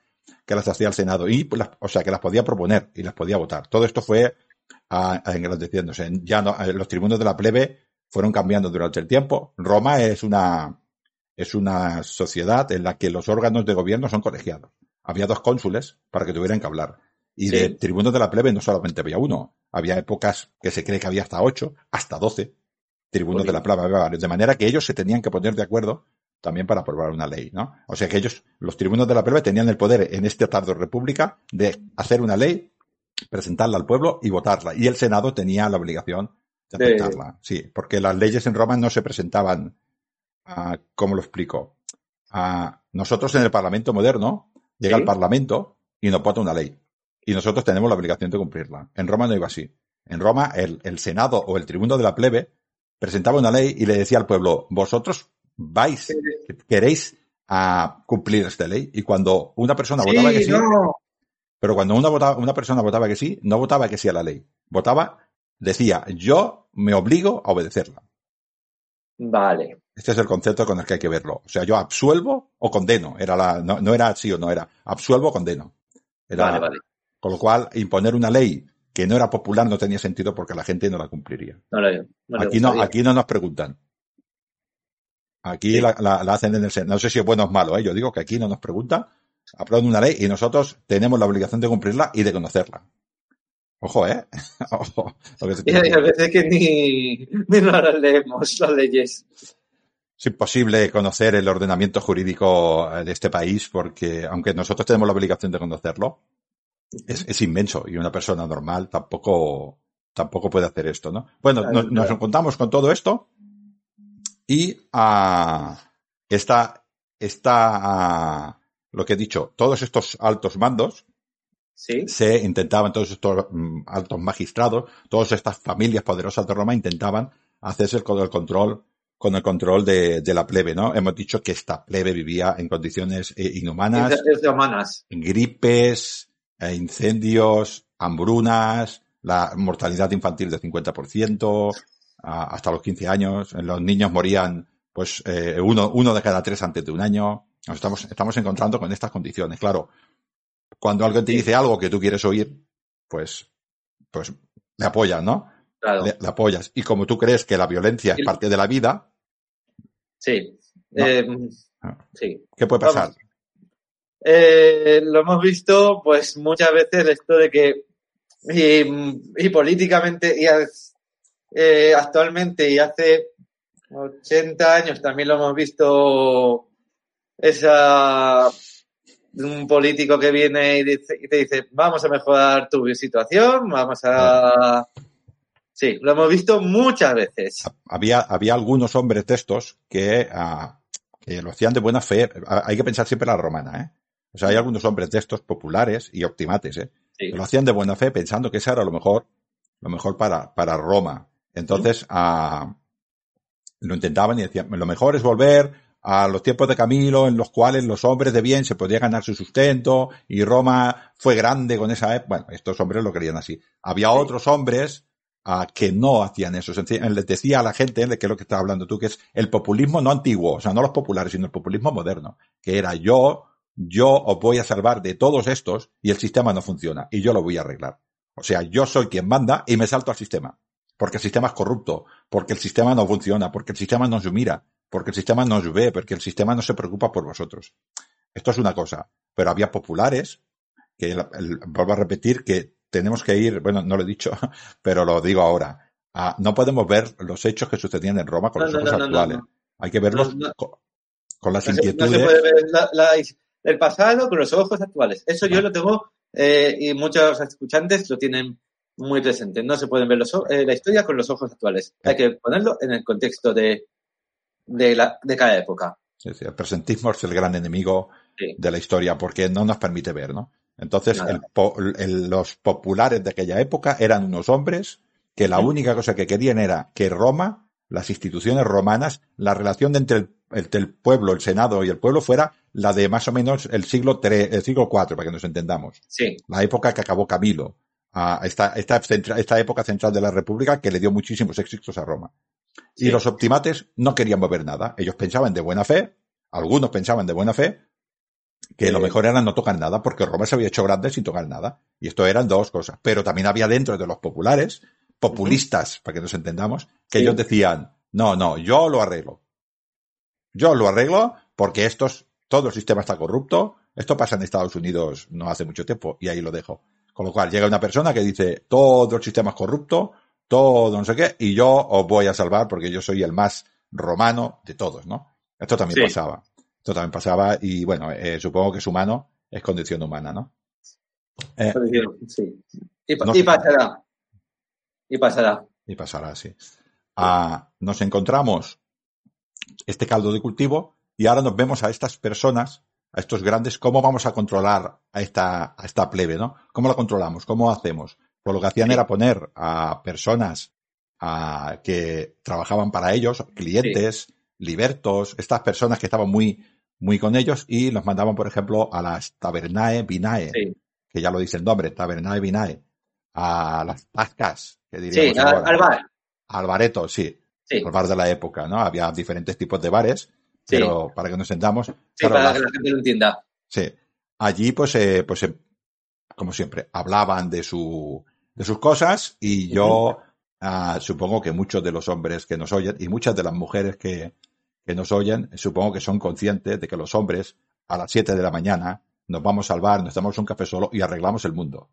que las hacía el Senado, y las- o sea, que las podía proponer y las podía votar. Todo esto fue ah, engrandeciéndose. Ya no, eh, los tribunos de la plebe fueron cambiando durante el tiempo. Roma es una, es una sociedad en la que los órganos de gobierno son colegiados. Había dos cónsules para que tuvieran que hablar. Y Sí. de tribunos de la plebe no solamente había uno, había épocas que se cree que había hasta ocho, hasta doce tribunos de la varios. De manera que ellos se tenían que poner de acuerdo también para aprobar una ley, ¿no? O sea que ellos, los tribunos de la plebe, tenían el poder en esta tardo república de hacer una ley, presentarla al pueblo y votarla. Y el Senado tenía la obligación de De- aceptarla. Sí, porque las leyes en Roma no se presentaban, ah, ¿cómo lo explico? Ah, nosotros en el Parlamento moderno, llega Sí. el Parlamento y nos vota una ley. Y nosotros tenemos la obligación de cumplirla. En Roma no iba así. En Roma, el, el Senado o el tribuno de la plebe presentaba una ley y le decía al pueblo, vosotros vais, queréis a cumplir esta ley. Y cuando una persona votaba que Sí, sí, no. pero cuando una, votaba- una persona votaba que sí, no votaba que sí a la ley. Votaba, decía, yo me obligo a obedecerla. Vale. Este es el concepto con el que hay que verlo. O sea, yo absuelvo o condeno. Era la, no, no era sí o no era. Absuelvo o condeno. Era- Vale, vale. Con lo cual, imponer una ley que no era popular no tenía sentido porque la gente no la cumpliría. No no Aquí no, aquí no nos preguntan. Aquí Sí. la, la- la hacen en el Senado. No sé si es bueno o malo, ¿eh? Yo digo que aquí no nos preguntan, aprueban una ley y nosotros tenemos la obligación de cumplirla y de conocerla. Ojo, ¿eh? Ojo. que se Y hay a veces que ni, ni las leemos las leyes. Es imposible conocer el ordenamiento jurídico de este país porque, aunque nosotros tenemos la obligación de conocerlo, es, es inmenso y una persona normal tampoco, tampoco puede hacer esto, ¿no? Bueno, Claro, nos, encontramos con todo esto y ah, está, está ah, lo que he dicho, todos estos altos mandos Sí. se intentaban, todos estos mm, altos magistrados, todas estas familias poderosas de Roma intentaban hacerse con el control, con el control de, de la plebe, ¿no? Hemos dicho que esta plebe vivía en condiciones eh, inhumanas, Es de humanas. gripes, incendios, hambrunas, la mortalidad infantil del 50%, a- hasta los 15 años. Los niños morían, pues, eh, uno, uno de cada tres antes de un año. Nos estamos, estamos encontrando con estas condiciones. Claro, cuando alguien te dice algo que tú quieres oír, pues, pues le apoyas, ¿no? Claro. Le, le apoyas. Y como tú crees que la violencia es parte de la vida, Sí. No. Eh, Ah. sí. ¿qué puede pasar? Vamos. Eh, lo hemos visto, pues, muchas veces esto de que, y, y políticamente, y eh, actualmente, y hace 80 años también lo hemos visto, esa, un político que viene y, dice- y te dice, vamos a mejorar tu situación, vamos a... Sí, lo hemos visto muchas veces. Había, había algunos hombres de estos que, ah, que lo hacían de buena fe. Hay que pensar siempre en la romana, ¿eh? O sea, hay algunos hombres de estos populares y optimates, ¿eh? Sí. que lo hacían de buena fe pensando que eso era lo mejor, lo mejor para, para Roma. Entonces, ah, lo intentaban y decían, lo mejor es volver a los tiempos de Camilo en los cuales los hombres de bien se podían ganar su sustento y Roma fue grande con esa época. Bueno, estos hombres lo creían así. Había otros hombres ah, que no hacían eso. Les decía a la gente, de que es lo que estás hablando tú, que es el populismo no antiguo, o sea, no los populares, sino el populismo moderno, que era yo, yo os voy a salvar de todos estos y el sistema no funciona y yo lo voy a arreglar. O sea, yo soy quien manda y me salto al sistema. Porque el sistema es corrupto, porque el sistema no funciona, porque el sistema no os mira, porque el sistema no os ve, porque el sistema no se preocupa por vosotros. Esto es una cosa. Pero había populares que, el- el- vuelvo a repetir, que tenemos que ir, bueno, no lo he dicho, pero lo digo ahora. Ah, no podemos ver los hechos que sucedían en Roma con No, los ojos no, no, actuales. Hay que verlos con, con las se, inquietudes. puede ver la- la- el pasado con los ojos actuales. Eso yo lo tengo eh, y muchos escuchantes lo tienen muy presente. No se pueden ver los, eh, la historia con los ojos actuales. Hay que ponerlo en el contexto de, de, la, de cada época. El presentismo es el gran enemigo Sí. de la historia porque no nos permite ver, ¿no? Entonces, el po- el- los populares de aquella época eran unos hombres que la Sí. única cosa que querían era que Roma, las instituciones romanas, la relación entre el, entre el pueblo, el senado y el pueblo fuera la de más o menos el siglo III, el siglo IV, para que nos entendamos. Sí, La época que acabó Camilo, a esta, esta, esta época central de la República que le dio muchísimos éxitos a Roma. Y los optimates no querían mover nada. Ellos pensaban de buena fe, algunos pensaban de buena fe, que Sí. lo mejor era no tocar nada, porque Roma se había hecho grande sin tocar nada. Y esto eran dos cosas. Pero también había dentro de los populares, populistas, para que nos entendamos, que Sí. ellos decían, no, no, yo lo arreglo. Yo lo arreglo porque estos, todo el sistema está corrupto. Esto pasa en Estados Unidos no hace mucho tiempo y ahí lo dejo. Con lo cual llega una persona que dice, todo el sistema es corrupto, todo no sé qué, y yo os voy a salvar porque yo soy el más romano de todos, ¿no? Esto también Sí. pasaba. Esto también pasaba y bueno, eh, supongo que es humano, es condición humana, ¿no? Eh, sí. Y, pa- No y pasará. Y pasará. y pasará así. Ah, nos encontramos este caldo de cultivo y ahora nos vemos a estas personas, a estos grandes, cómo vamos a controlar a esta, a esta plebe, ¿no? ¿Cómo la controlamos? ¿Cómo hacemos? Pues lo que hacían Sí. era poner a personas a, que trabajaban para ellos, clientes, libertos, estas personas que estaban muy, muy con ellos y los mandaban, por ejemplo, a las tabernae vinae, Sí, que ya lo dice el nombre, tabernae vinae, a las tascas, que sí diríamos al, ahora. al bar. Al bareto, sí. Sí, Al bar de la época, ¿no? Había diferentes tipos de bares, Sí. pero para que nos entendamos. sí claro, para las- que la gente lo entienda. sí. Allí, pues, eh, pues, eh, como siempre, hablaban de su, de sus cosas y yo ah, supongo que muchos de los hombres que nos oyen y muchas de las mujeres que, que nos oyen, supongo que son conscientes de que los hombres a las 7 de la mañana nos vamos al bar, nos damos un café solo y arreglamos el mundo,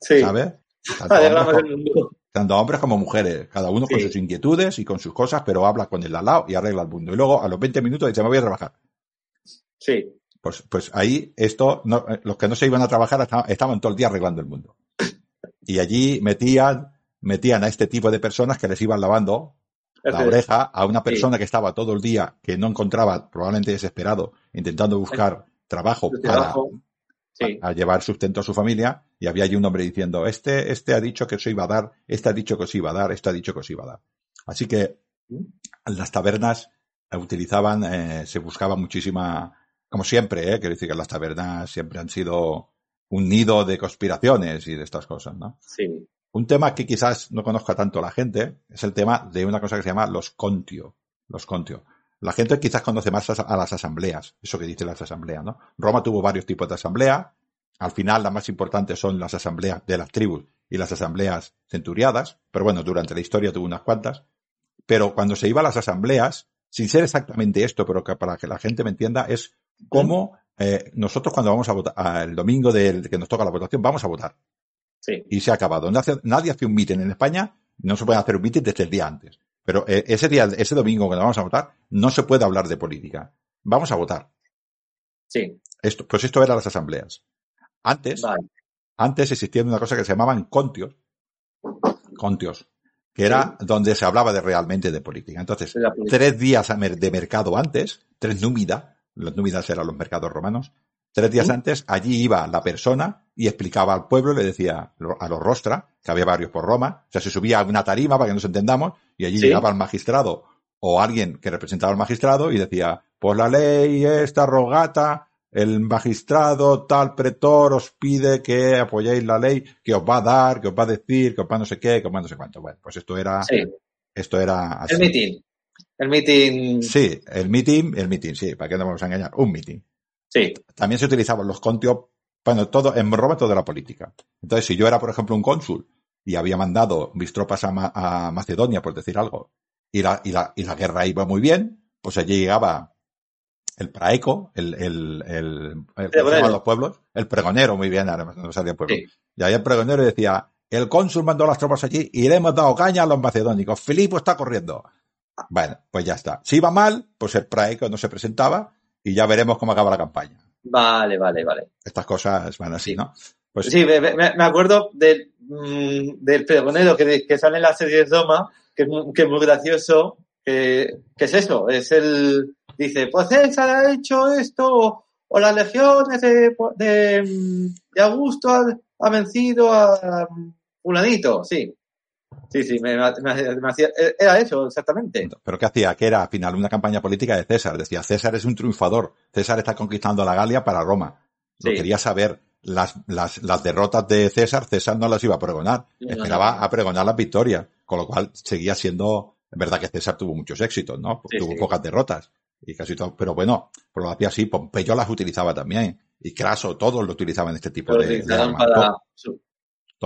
Sí, ¿sabes? Tanto hombres mundo. tanto hombres como mujeres, cada uno con sus inquietudes y con sus cosas, pero habla con el al lado y arregla el mundo. Y luego a los 20 minutos dice, me voy a trabajar. Sí, Pues, pues ahí esto, no- eh, los que no se iban a trabajar esta- estaban todo el día arreglando el mundo. Y allí metían, metían a este tipo de personas que les iban lavando la oreja a una persona que estaba todo el día, que no encontraba, probablemente desesperado, intentando buscar trabajo Su para, trabajo. Sí, a llevar sustento a su familia y había allí un hombre diciendo, este, este ha dicho que os iba a dar, este ha dicho que os iba a dar, este ha dicho que os iba a dar. Así que las tabernas utilizaban, eh, se buscaba muchísima, como siempre, eh, quiero decir que las tabernas siempre han sido un nido de conspiraciones y de estas cosas, ¿no? sí, Un tema que quizás no conozca tanto la gente es el tema de una cosa que se llama los contio. Los contio. La gente quizás conoce más a las asambleas, eso que dicen las asambleas, ¿no? Roma tuvo varios tipos de asamblea. Al final, las más importantes son las asambleas de las tribus y las asambleas centuriadas, pero bueno, durante la historia tuvo unas cuantas. Pero cuando se iba a las asambleas, sin ser exactamente esto, pero que para que la gente me entienda, es cómo eh, nosotros cuando vamos a votar, el domingo del que nos toca la votación, vamos a votar. Sí. Y se ha acabado. Nadie, nadie hace un mitin en España, no se puede hacer un mitin desde el día antes. Pero eh, ese día, ese domingo que vamos a votar, no se puede hablar de política. Vamos a votar. Sí. Esto, pues esto era las asambleas. Antes, Vale. antes existía una cosa que se llamaban contios. Contios. Que era donde se hablaba de realmente de política. Entonces, De la política. tres días de mercado antes, tres númida, los númidas eran los mercados romanos, tres días antes, allí iba la persona y explicaba al pueblo, le decía a los rostra, que había varios por Roma, o sea, se subía a una tarima para que nos entendamos, y allí Sí. llegaba el magistrado o alguien que representaba al magistrado y decía, pues la ley esta rogata, el magistrado tal pretor os pide que apoyéis la ley, que os va a dar, que os va a decir, que os va a no sé qué, que os va a no sé cuánto. Bueno, pues esto era, Sí. esto era así. El meeting. El meeting. Sí, el meeting, el meeting, sí, ¿para qué nos vamos a engañar? Un meeting. Sí. También se utilizaban los contios, bueno, todo, en Roma todo era política. Entonces, si yo era, por ejemplo, un cónsul y había mandado mis tropas a, Ma- a Macedonia, por decir algo, y la, y, la, y la guerra iba muy bien, pues allí llegaba el praeco, el, el, el, el ¿cómo se Pregonero. llaman los pueblos, el pregonero, muy bien, ahora no salía el pueblo. Sí. Y ahí el pregonero decía, el cónsul mandó las tropas allí y le hemos dado caña a los macedónicos. Filipo está corriendo. Bueno, pues ya está. Si iba mal, pues el praeco no se presentaba y ya veremos cómo acaba la campaña. Vale, vale, vale. Estas cosas van así, ¿no? Pues Sí, me, me- acuerdo del, mm, del pregonero que, que sale en la serie de Roma, que es muy, que es muy gracioso, que, que es eso, es el, dice, pues César ha hecho esto, o, las legiones de, de, de Augusto ha, ha vencido a fulanito, sí. Sí, sí, me, me- me hacía, era eso, exactamente. Pero ¿qué hacía? Que era al final una campaña política de César. Decía, César es un triunfador. César está conquistando la Galia para Roma. Lo Sí. quería saber. Las, las, las derrotas de César, César no las iba a pregonar. No, Esperaba no. a pregonar las victorias. Con lo cual seguía siendo, es verdad que César tuvo muchos éxitos, ¿no? Sí, tuvo sí. pocas derrotas. Y casi todo, pero bueno, pues lo hacía así. Pompeyo las utilizaba también. Y Craso, todos lo utilizaban en este tipo de, armas. para, su-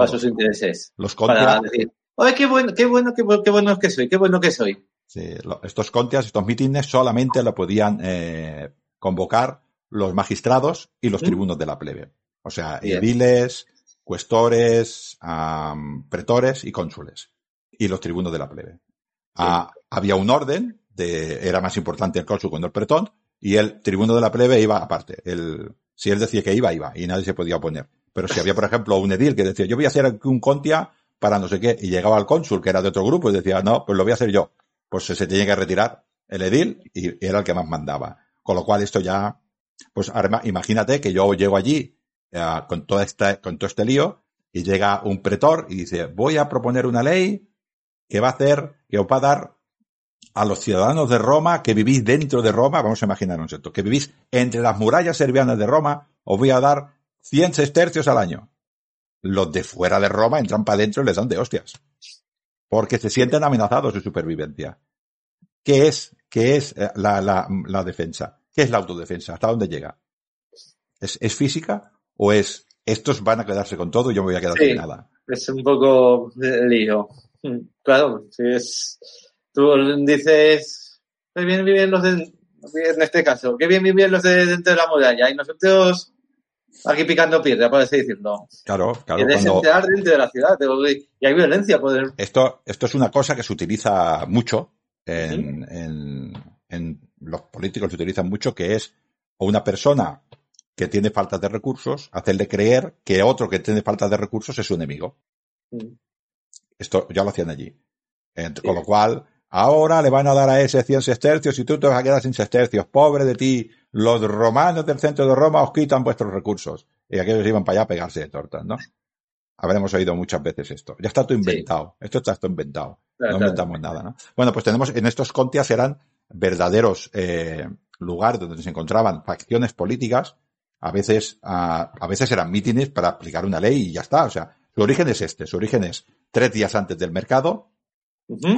sus intereses. Los Para contra, decir, ¡ay, qué bueno, qué bueno, qué, bu- qué bueno que soy, qué bueno que soy! Sí, lo- estos contias, estos mítines solamente lo podían eh, convocar los magistrados y los ¿Mm? tribunos de la plebe. O sea, ediles, cuestores, pretores y cónsules. Y los tribunos de la plebe. Ah, había un orden, de, era más importante el cónsul cuando el pretón, y el tribuno de la plebe iba aparte. El, si él decía que iba, iba, y nadie se podía oponer. Pero si había, por ejemplo, un edil que decía, yo voy a hacer aquí un contia para no sé qué, y llegaba al cónsul, que era de otro grupo, y decía, no, pues lo voy a hacer yo. Pues se, se tenía que retirar el edil, y era el que más mandaba. Con lo cual esto ya, pues ahora imagínate que yo llego allí eh, con toda esta, con todo este lío, y llega un pretor y dice, voy a proponer una ley que va a hacer, que os va a dar a los ciudadanos de Roma que vivís dentro de Roma, vamos a imaginarnos esto, que vivís entre las murallas servianas de Roma, os voy a dar 100 sestercios al año. Los de fuera de Roma entran para adentro y les dan de hostias. Porque se sienten amenazados de supervivencia. ¿Qué es, qué es eh, la, la, la defensa? ¿Qué es la autodefensa? ¿Hasta dónde llega? ¿Es, es física o es estos van a quedarse con todo y yo me voy a quedar Sí. sin nada? Es un poco lío. Mm, Claro, si es, tú dices, qué bien viven los de, en este caso, qué bien viven los de dentro de la muralla y nosotros aquí picando piedra, por así decirlo. Claro, claro. Quieres Cuando, entrar dentro de la ciudad y hay violencia, poder, Esto, esto es una cosa que se utiliza mucho en, en, en los políticos se utilizan mucho, que es una persona que tiene falta de recursos, hacerle creer que otro que tiene falta de recursos es su enemigo. Mm. Esto ya lo hacían allí. Con lo cual, ahora le van a dar a ese 100 sestercios y tú te vas a quedar sin sestercios. Pobre de ti. Los romanos del centro de Roma os quitan vuestros recursos. Y aquellos iban para allá a pegarse de tortas, ¿no? Habremos oído muchas veces esto. Ya está todo inventado. Esto está todo inventado. Claro, no claro. inventamos nada, ¿no? Bueno, pues tenemos, en estos contias eran verdaderos eh, lugares donde se encontraban facciones políticas. A veces, a, a veces eran mítines para aplicar una ley y ya está. O sea, su origen es este. Su origen es tres días antes del mercado,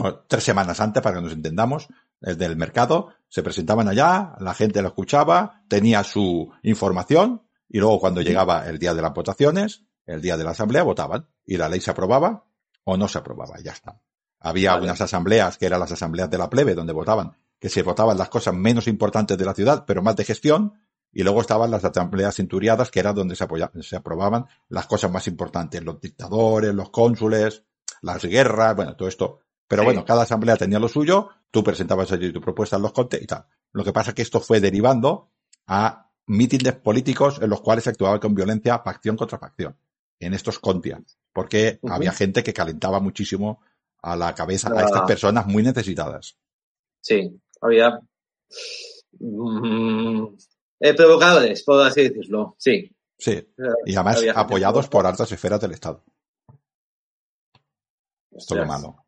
o tres semanas antes para que nos entendamos. el del mercado, se presentaban allá, la gente lo escuchaba, tenía su información y luego cuando llegaba el día de las votaciones, el día de la asamblea, votaban y la ley se aprobaba o no se aprobaba, ya está. Había algunas asambleas que eran las asambleas de la plebe donde votaban, que se votaban las cosas menos importantes de la ciudad, pero más de gestión, y luego estaban las asambleas centuriadas, que era donde se, se aprobaban las cosas más importantes, los dictadores, los cónsules, las guerras, bueno, todo esto. Pero bueno, cada asamblea tenía lo suyo, tú presentabas allí tu propuesta en los contes y tal. Lo que pasa es que esto fue derivando a mítines políticos en los cuales se actuaba con violencia facción contra facción, en estos contias, porque había gente que calentaba muchísimo a la cabeza a estas personas muy necesitadas. Sí, había mm, eh, provocadores, puedo así decirlo, sí. Sí, y además apoyados por altas esferas del Estado. Esto es lo malo.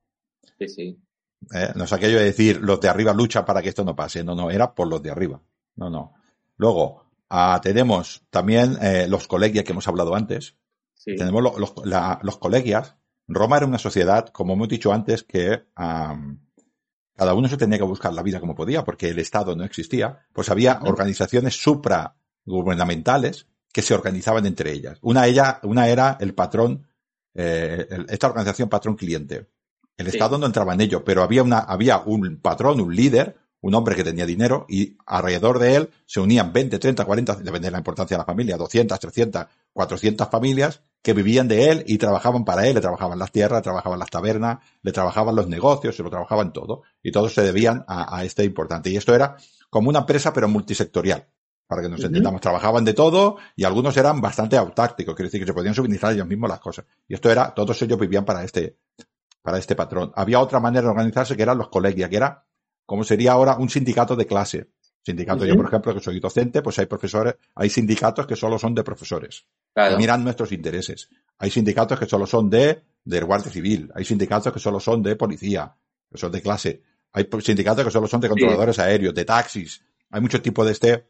Sí, sí. Eh, no es aquello de decir los de arriba luchan para que esto no pase. No, no, era por los de arriba. No, no. Luego, ah, tenemos también eh, los colegias que hemos hablado antes. Tenemos los, los colegias. Roma era una sociedad, como hemos dicho antes, que cada uno se tenía que buscar la vida como podía, porque el Estado no existía, pues había organizaciones supragubernamentales que se organizaban entre ellas. Una, ella, una era el patrón, eh, esta organización patrón cliente. El Estado no entraba en ello, pero había una, había un patrón, un líder, un hombre que tenía dinero y alrededor de él se unían 20, 30, 40, depende de la importancia de la familia, 200, 300, 400 familias que vivían de él y trabajaban para él, le trabajaban las tierras, le trabajaban las tabernas, le trabajaban los negocios, se lo trabajaban todo. Y todos se debían a, este importante. Y esto era como una empresa, pero multisectorial. Para que nos entendamos, trabajaban de todo y algunos eran bastante autárticos, quiere decir que se podían suministrar ellos mismos las cosas. Y esto era, todos ellos vivían para este, para este patrón. Había otra manera de organizarse que eran los colegios, que era como sería ahora un sindicato de clase. Sindicato, yo por ejemplo, que soy docente, pues hay profesores, hay sindicatos que solo son de profesores. Que miran nuestros intereses. Hay sindicatos que solo son de, de Guardia Civil. Hay sindicatos que solo son de policía, que son de clase. Hay sindicatos que solo son de controladores aéreos, de taxis. Hay muchos tipos de este,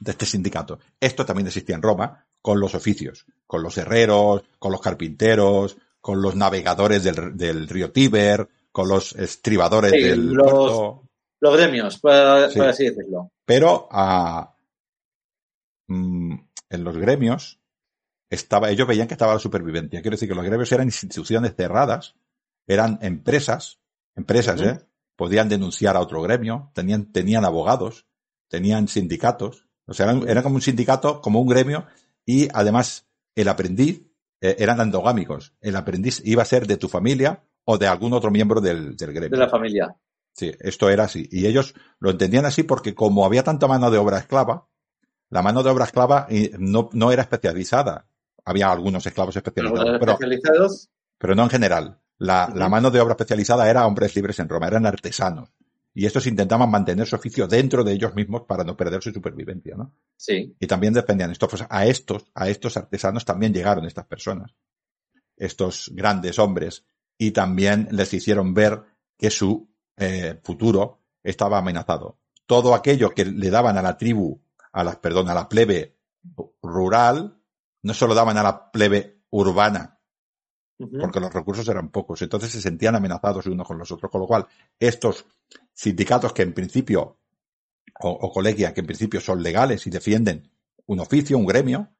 de este sindicato. Esto también existía en Roma con los oficios, con los herreros, con los carpinteros, con los navegadores del, del río Tíber, con los estribadores del puerto los gremios, por, así decirlo. Pero a, mm, en los gremios estaba, ellos veían que estaba la supervivencia. Quiero decir que los gremios eran instituciones cerradas, eran empresas, empresas, ¿eh? Podían denunciar a otro gremio, tenían, tenían abogados, tenían sindicatos. O sea, era como un sindicato, como un gremio, y además el aprendiz eh, eran endogámicos. El aprendiz iba a ser de tu familia o de algún otro miembro del, del gremio. De la familia. Sí, esto era así. Y ellos lo entendían así porque como había tanta mano de obra esclava, la mano de obra esclava eh, no, no era especializada. Había algunos esclavos especializados, pero, pero no en general. La, la mano de obra especializada era hombres libres en Roma, eran artesanos. Y estos intentaban mantener su oficio dentro de ellos mismos para no perder su supervivencia, ¿no? Sí. Y también dependían estos, pues a estos, a estos artesanos también llegaron estas personas, estos grandes hombres, y también les hicieron ver que su eh, futuro estaba amenazado. Todo aquello que le daban a la tribu, a la, perdón, a la plebe rural, no solo daban a la plebe urbana, porque los recursos eran pocos. Entonces se sentían amenazados unos con los otros, con lo cual estos sindicatos que en principio, o, o colegias que en principio son legales y defienden un oficio, un gremio,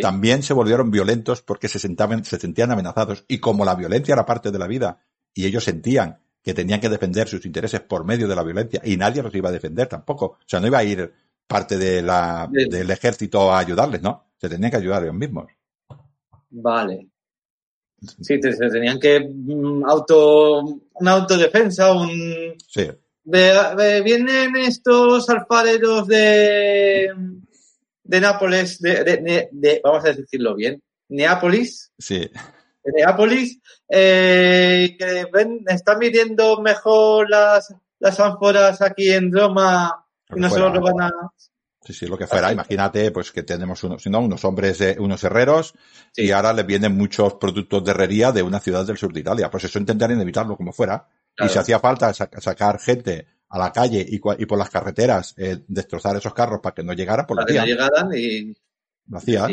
también se volvieron violentos porque se, sentaban, se sentían amenazados. Y como la violencia era parte de la vida y ellos sentían que tenían que defender sus intereses por medio de la violencia y nadie los iba a defender tampoco. O sea, no iba a ir parte de la, del ejército a ayudarles, ¿no? Se tenían que ayudar ellos mismos. Vale. Sí, se tenían que mm, auto, una autodefensa, un... Sí. vienen estos alfareros de, de Nápoles, de, de, vamos a decirlo bien, Neápolis. Sí. Neápolis, eh, que ven, están midiendo mejor las, las ánforas aquí en Roma y no se lo roban a... Sí, sí, lo que fuera. Imagínate, pues que tenemos unos, ¿no? unos hombres, unos herreros, y ahora les vienen muchos productos de herrería de una ciudad del sur de Italia. Pues eso intentarían evitarlo como fuera. Y si hacía falta sacar gente a la calle y, y por las carreteras, eh, destrozar esos carros para que no llegaran, por pues lo hacían. no y... Lo hacían.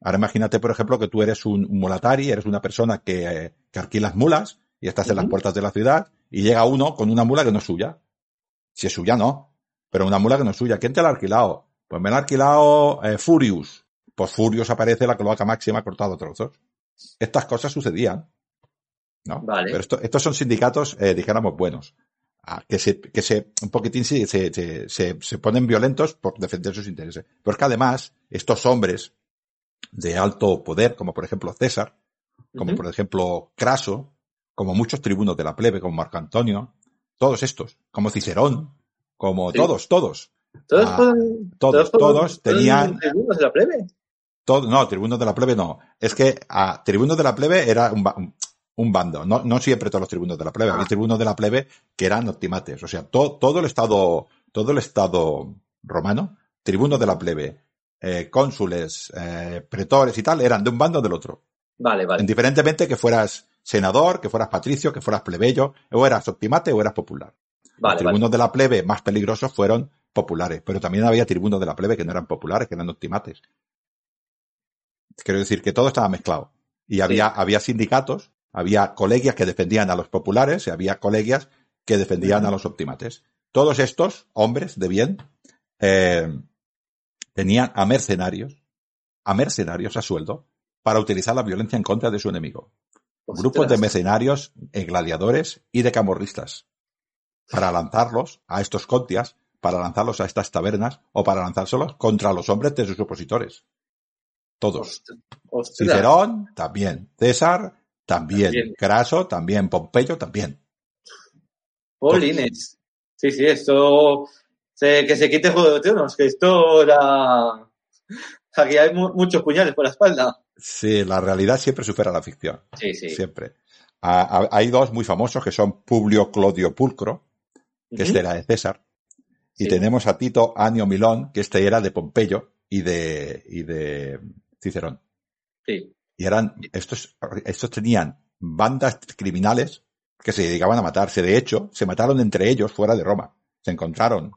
Ahora imagínate, por ejemplo, que tú eres un, mulatari, eres una persona que, eh, que alquilas mulas y estás en las puertas de la ciudad y llega uno con una mula que no es suya. Si es suya, no. Pero una mula que no es suya, ¿quién te la ha alquilado? Pues me la ha alquilado eh, Furious. Pues Furious aparece la cloaca máxima cortado a trozos. Estas cosas sucedían. ¿no? Vale. Pero esto- estos son sindicatos, eh, dijéramos, buenos. Ah, que se, que se, un poquitín se, se, se, se- se ponen violentos por defender sus intereses. Pero es que además, estos hombres de alto poder, como por ejemplo César, como por ejemplo Craso, como muchos tribunos de la plebe, como Marco Antonio, todos estos, como Cicerón, como Sí. todos, todos, Todos Ah, fueron- todos, todos fueron tenían- tribunos de la plebe. todo, no, tribunos de la plebe no. Es que a tribunos de la plebe era un, un- un bando. No, no siempre todos los tribunos de la plebe. Ah. Había tribunos de la plebe que eran optimates. O sea, to- todo el estado, todo el estado romano, tribunos de la plebe, eh, cónsules, eh, pretores y tal, eran de un bando o del otro. Vale, vale. Indiferentemente que fueras senador, que fueras patricio, que fueras plebeyo, o eras optimate o eras popular. Los Vale, vale. tribunos de la plebe más peligrosos fueron populares, pero también había tribunos de la plebe que no eran populares, que eran optimates. Quiero decir que todo estaba mezclado. Y había, había sindicatos, había colegias que defendían a los populares y había colegias que defendían a los optimates. Todos estos hombres de bien eh, tenían a mercenarios, a mercenarios a sueldo, para utilizar la violencia en contra de su enemigo grupos de mercenarios, eh, gladiadores y de camorristas para lanzarlos a estos contias, para lanzarlos a estas tabernas o para lanzárselos contra los hombres de sus opositores. Todos. Cicerón, también. César, también. También. Craso, también. Pompeyo, también. Polines. Sí, sí, esto. se- que se quite Juego de Tronos, que esto era. Aquí hay mu- muchos puñales por la espalda. Sí, la realidad siempre supera la ficción. Sí, sí. Siempre. Hay dos muy famosos que son Publio Clodio Pulcro, que este era de César, y tenemos a Tito Anio Milón, que este era de Pompeyo y de, y de Cicerón. Sí. Y eran, estos, estos tenían bandas criminales que se dedicaban a matarse. De hecho, se mataron entre ellos fuera de Roma. Se encontraron,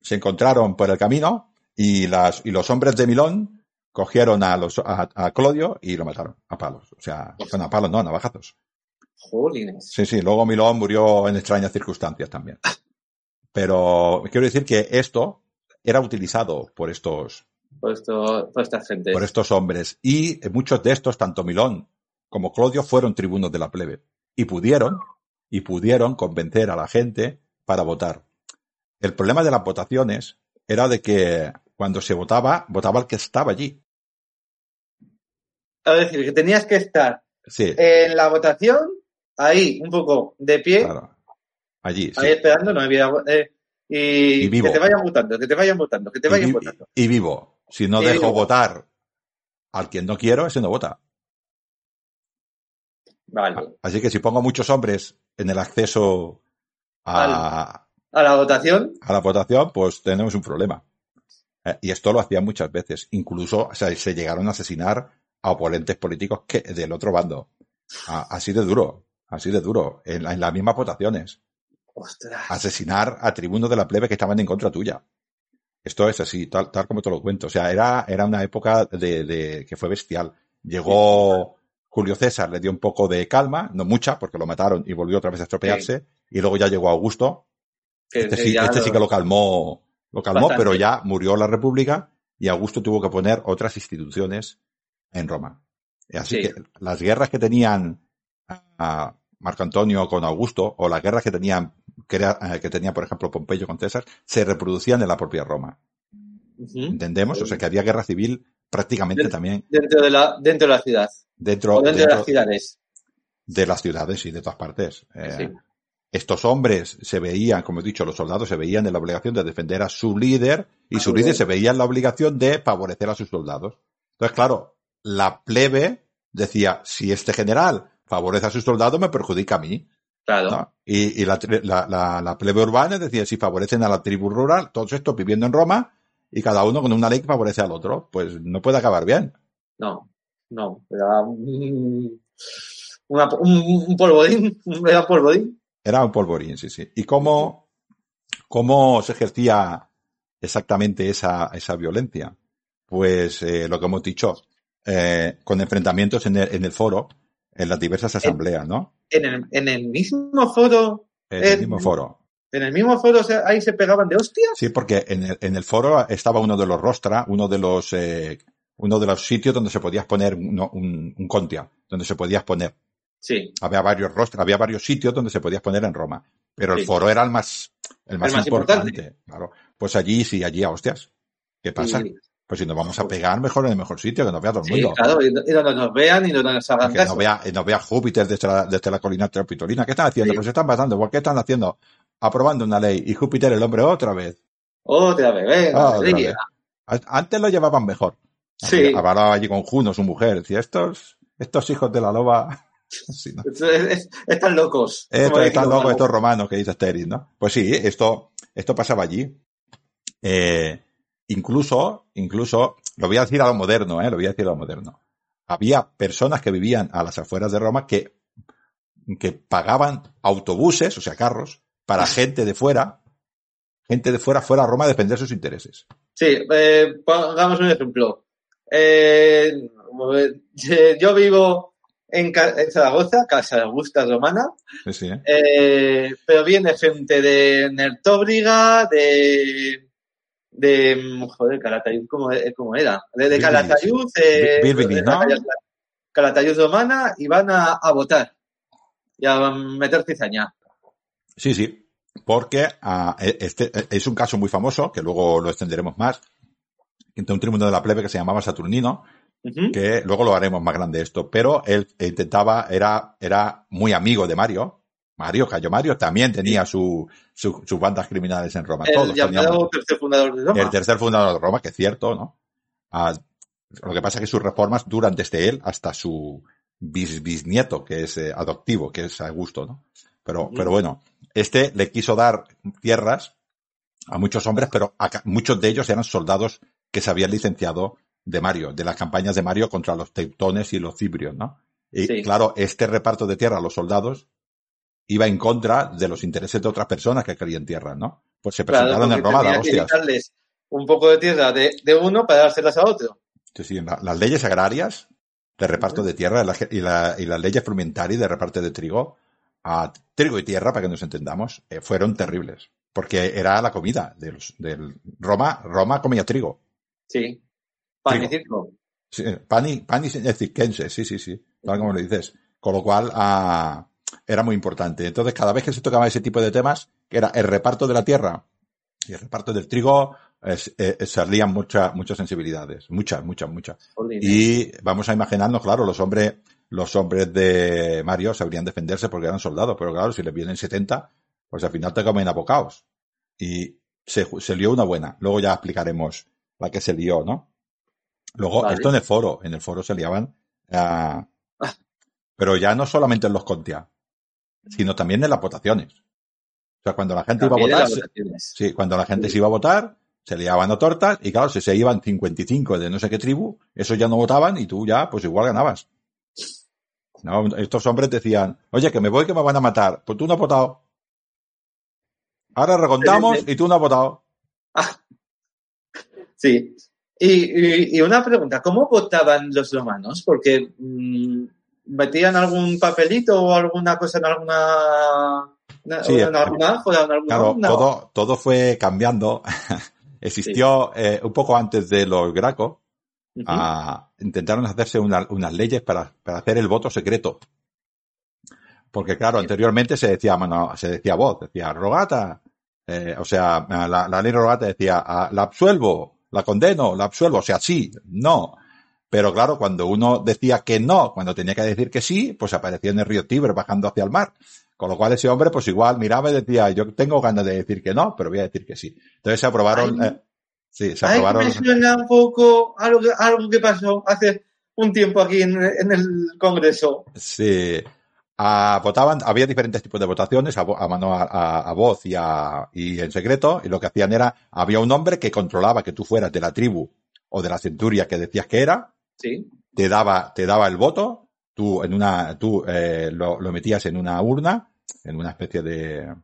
se encontraron por el camino y las, y los hombres de Milón cogieron a los, a, a Clodio y lo mataron a palos. O sea, bueno, a palos no, a navajazos. Jolines. Sí, sí, luego Milón murió en extrañas circunstancias también. Pero quiero decir que esto era utilizado por estos, Por, esto, por esta gente. por estos hombres. Y muchos de estos, tanto Milón como Clodio, fueron tribunos de la plebe. Y pudieron, y pudieron convencer a la gente para votar. El problema de las votaciones era de que cuando se votaba, votaba el que estaba allí. Es decir, que tenías que estar Sí, en la votación, ahí, un poco de pie, claro. Allí, sí. ahí esperando, no había. eh, y, Y vivo. que te vayan votando, que te vayan votando, que te vayan votando. y vivo. Si no dejo votar al quien no quiero, ese no vota. Vale. Así que si pongo muchos hombres en el acceso a, A la votación, a la votación, pues tenemos un problema. Eh, y esto lo hacían muchas veces. Incluso o sea, se llegaron a asesinar a oponentes políticos que del otro bando. A- así de duro, así de duro, en, la- en las mismas votaciones. ostras. Asesinar a tribunos de la plebe que estaban en contra tuya. Esto es así, tal, tal como te lo cuento. O sea, era, era una época de, de- que fue bestial. Llegó Julio César, le dio un poco de calma, no mucha, porque lo mataron y volvió otra vez a estropearse. Y luego ya llegó Augusto, Que- este que sí, este sí no- que lo calmó, lo calmó, Bastante. pero ya murió la República y Augusto tuvo que poner otras instituciones en Roma. Así Sí. que las guerras que tenían a Marco Antonio con Augusto o las guerras que tenían que, era- eh, que tenía, por ejemplo, Pompeyo con César, se reproducían en la propia Roma. ¿Entendemos? O sea que había guerra civil prácticamente también Dentro de la, dentro de la ciudad. dentro, dentro, de las ciudades. de las ciudades y de todas partes. Eh, Sí. estos hombres se veían, como he dicho, los soldados se veían en la obligación de defender a su líder y A su líder. se veía en la obligación de favorecer a sus soldados. Entonces, claro, la plebe decía, si este general favorece a sus soldados, me perjudica a mí. Claro. ¿no? Y, y la, la- la- la plebe urbana decía, si favorecen a la tribu rural, todos estos viviendo en Roma, y cada uno con una ley que favorece al otro, pues no puede acabar bien. No, no. Era un, una- un, un polvodín. Era un polvodín. Era un polvorín, sí, sí. ¿Y cómo, cómo se ejercía exactamente esa, esa violencia? Pues eh, lo que hemos dicho, eh, con enfrentamientos en el, en el foro, en las diversas asambleas, ¿no? En el, en el mismo foro En el mismo foro. En el mismo foro ahí se pegaban de hostias. Sí, porque en el, en el foro estaba uno de los rostra, uno de los, eh, uno de los sitios donde se podías poner un, un contia, donde se podías poner. Sí. Había varios rostros, había varios sitios donde se podías poner en Roma. Pero el Sí. foro era el más, el más, El más importante. importante. Claro. Pues allí sí, allí a hostias. ¿Qué pasa? Sí, Pues si nos vamos a pegar, mejor en el mejor sitio, que nos vea todo el sí, mundo. claro, y, y donde nos vean y donde nos hagan Que caso. nos vea, y nos vea Júpiter desde la, desde la colina Capitolina. ¿Qué están haciendo? Sí. Pues se están pasando. ¿Por qué están haciendo? Aprobando una ley. Y Júpiter, el hombre, otra vez. Otra vez, venga, otra vez. Antes lo llevaban mejor. Sí. Hablaba allí con Juno, su mujer. Decía, estos, estos hijos de la loba. Están locos. Están locos, estos romanos que dice Asterix, ¿no? Pues sí, esto, esto pasaba allí. Eh, incluso, incluso, lo voy a decir a lo moderno, ¿eh? Lo voy a decir a lo moderno. Había personas que vivían a las afueras de Roma que, que pagaban autobuses, o sea, carros, para gente de fuera, gente de fuera, fuera a Roma a defender sus intereses. Sí, eh, pongamos un ejemplo. Eh, yo vivo en, en Zaragoza, Casa Augusta Romana, Sí, sí, ¿eh? eh, pero viene gente de Nertóbriga, de de joder, Calatayud, ¿cómo, eh, cómo era? De, de Calatayud, eh, Bilbili, de ¿no? Calatayud Romana y van a, a votar y a meter cizaña. Sí, sí, porque ah, e- este eh, es un caso muy famoso, que luego lo extenderemos más, de un tribuno de la plebe que se llamaba Saturnino, que luego lo haremos más grande esto, pero él intentaba, era, era muy amigo de Mario, Mario, Cayo Mario, también tenía su, su- sus bandas criminales en Roma, El todos llamado tercer fundador de Roma. El tercer fundador de Roma, que es cierto, ¿no? Ah, lo que pasa es que sus reformas duran desde él hasta su bis- bisnieto, que es eh, adoptivo, que es Augusto, ¿no? Pero, pero bueno, este le quiso dar tierras a muchos hombres, pero a muchos de ellos eran soldados que se habían licenciado de Mario, de las campañas de Mario contra los teutones y los cibrios, ¿no? Y Sí. claro, este reparto de tierra a los soldados iba en contra de los intereses de otras personas que querían tierra, ¿no? Pues se Claro, presentaron en porque Roma a tenía dar que hostias. quitarles un poco de tierra de, de uno para dárselas a otro. Sí, sí, la- las leyes agrarias de reparto de tierra la- y, la- y las leyes frumentari de reparto de trigo, a trigo y tierra, para que nos entendamos, eh, fueron terribles. Porque era la comida de los, del Roma, Roma comía trigo. Sí. Pan y Trigo. circo. Sí, eh, pan y, pan y circense, sí, sí, sí, tal como lo dices. Con lo cual, ah, era muy importante. Entonces, cada vez que se tocaba ese tipo de temas, que era el reparto de la tierra y el reparto del trigo, es- eh, salían muchas, muchas sensibilidades. Muchas, muchas, muchas. Y vamos a imaginarnos, claro, los hombres, los hombres de Mario sabrían defenderse porque eran soldados, pero claro, si les vienen 70, pues al final te comen a bocaos. Y se, se lió una buena. Luego ya explicaremos la que se lió, ¿no? Luego, Vale. esto en el foro, en el foro se liaban, ah, pero ya no solamente en los contia, sino también en las votaciones. O sea, cuando la gente También iba a votar. Sí, cuando la gente se iba a votar, se liaban a tortas y claro, si se iban 55 de no sé qué tribu, esos ya no votaban y tú ya, pues igual ganabas. No, estos hombres decían, oye, que me voy que me van a matar. Pues tú no has votado. Ahora regondamos y tú no has votado. Sí. Y, y- y una pregunta, ¿cómo votaban los romanos? Porque mm, metían algún papelito o alguna cosa en alguna na- Sí, en alguna en alguna Claro, todo, todo fue cambiando. Existió eh, un poco antes de los Graco, Ujú. a- intentaron hacerse una- unas leyes para, para hacer el voto secreto. Porque claro, Sí. anteriormente se decía, bueno, se decía voz, decía rogata, eh, o sea, la, la ley rogata decía, ah, la absuelvo, la condeno, la absuelvo, o sea, sí, no. Pero claro, cuando uno decía que no, cuando tenía que decir que sí, pues aparecía en el río Tíber bajando hacia el mar. Con lo cual ese hombre, pues igual miraba y decía, yo tengo ganas de decir que no, pero voy a decir que sí. Entonces se aprobaron, Ay. eh, sí, se aprobaron. me suena un poco algo, que- algo que pasó hace un tiempo aquí en, en el Congreso. Sí. Ah, votaban, había diferentes tipos de votaciones, a, a mano a, a- a voz y, a, y en secreto, y lo que hacían era, había un hombre que controlaba que tú fueras de la tribu o de la centuria que decías que era, Sí. te daba, te daba el voto, tú en una, tú eh, lo, lo metías en una urna, en una especie de,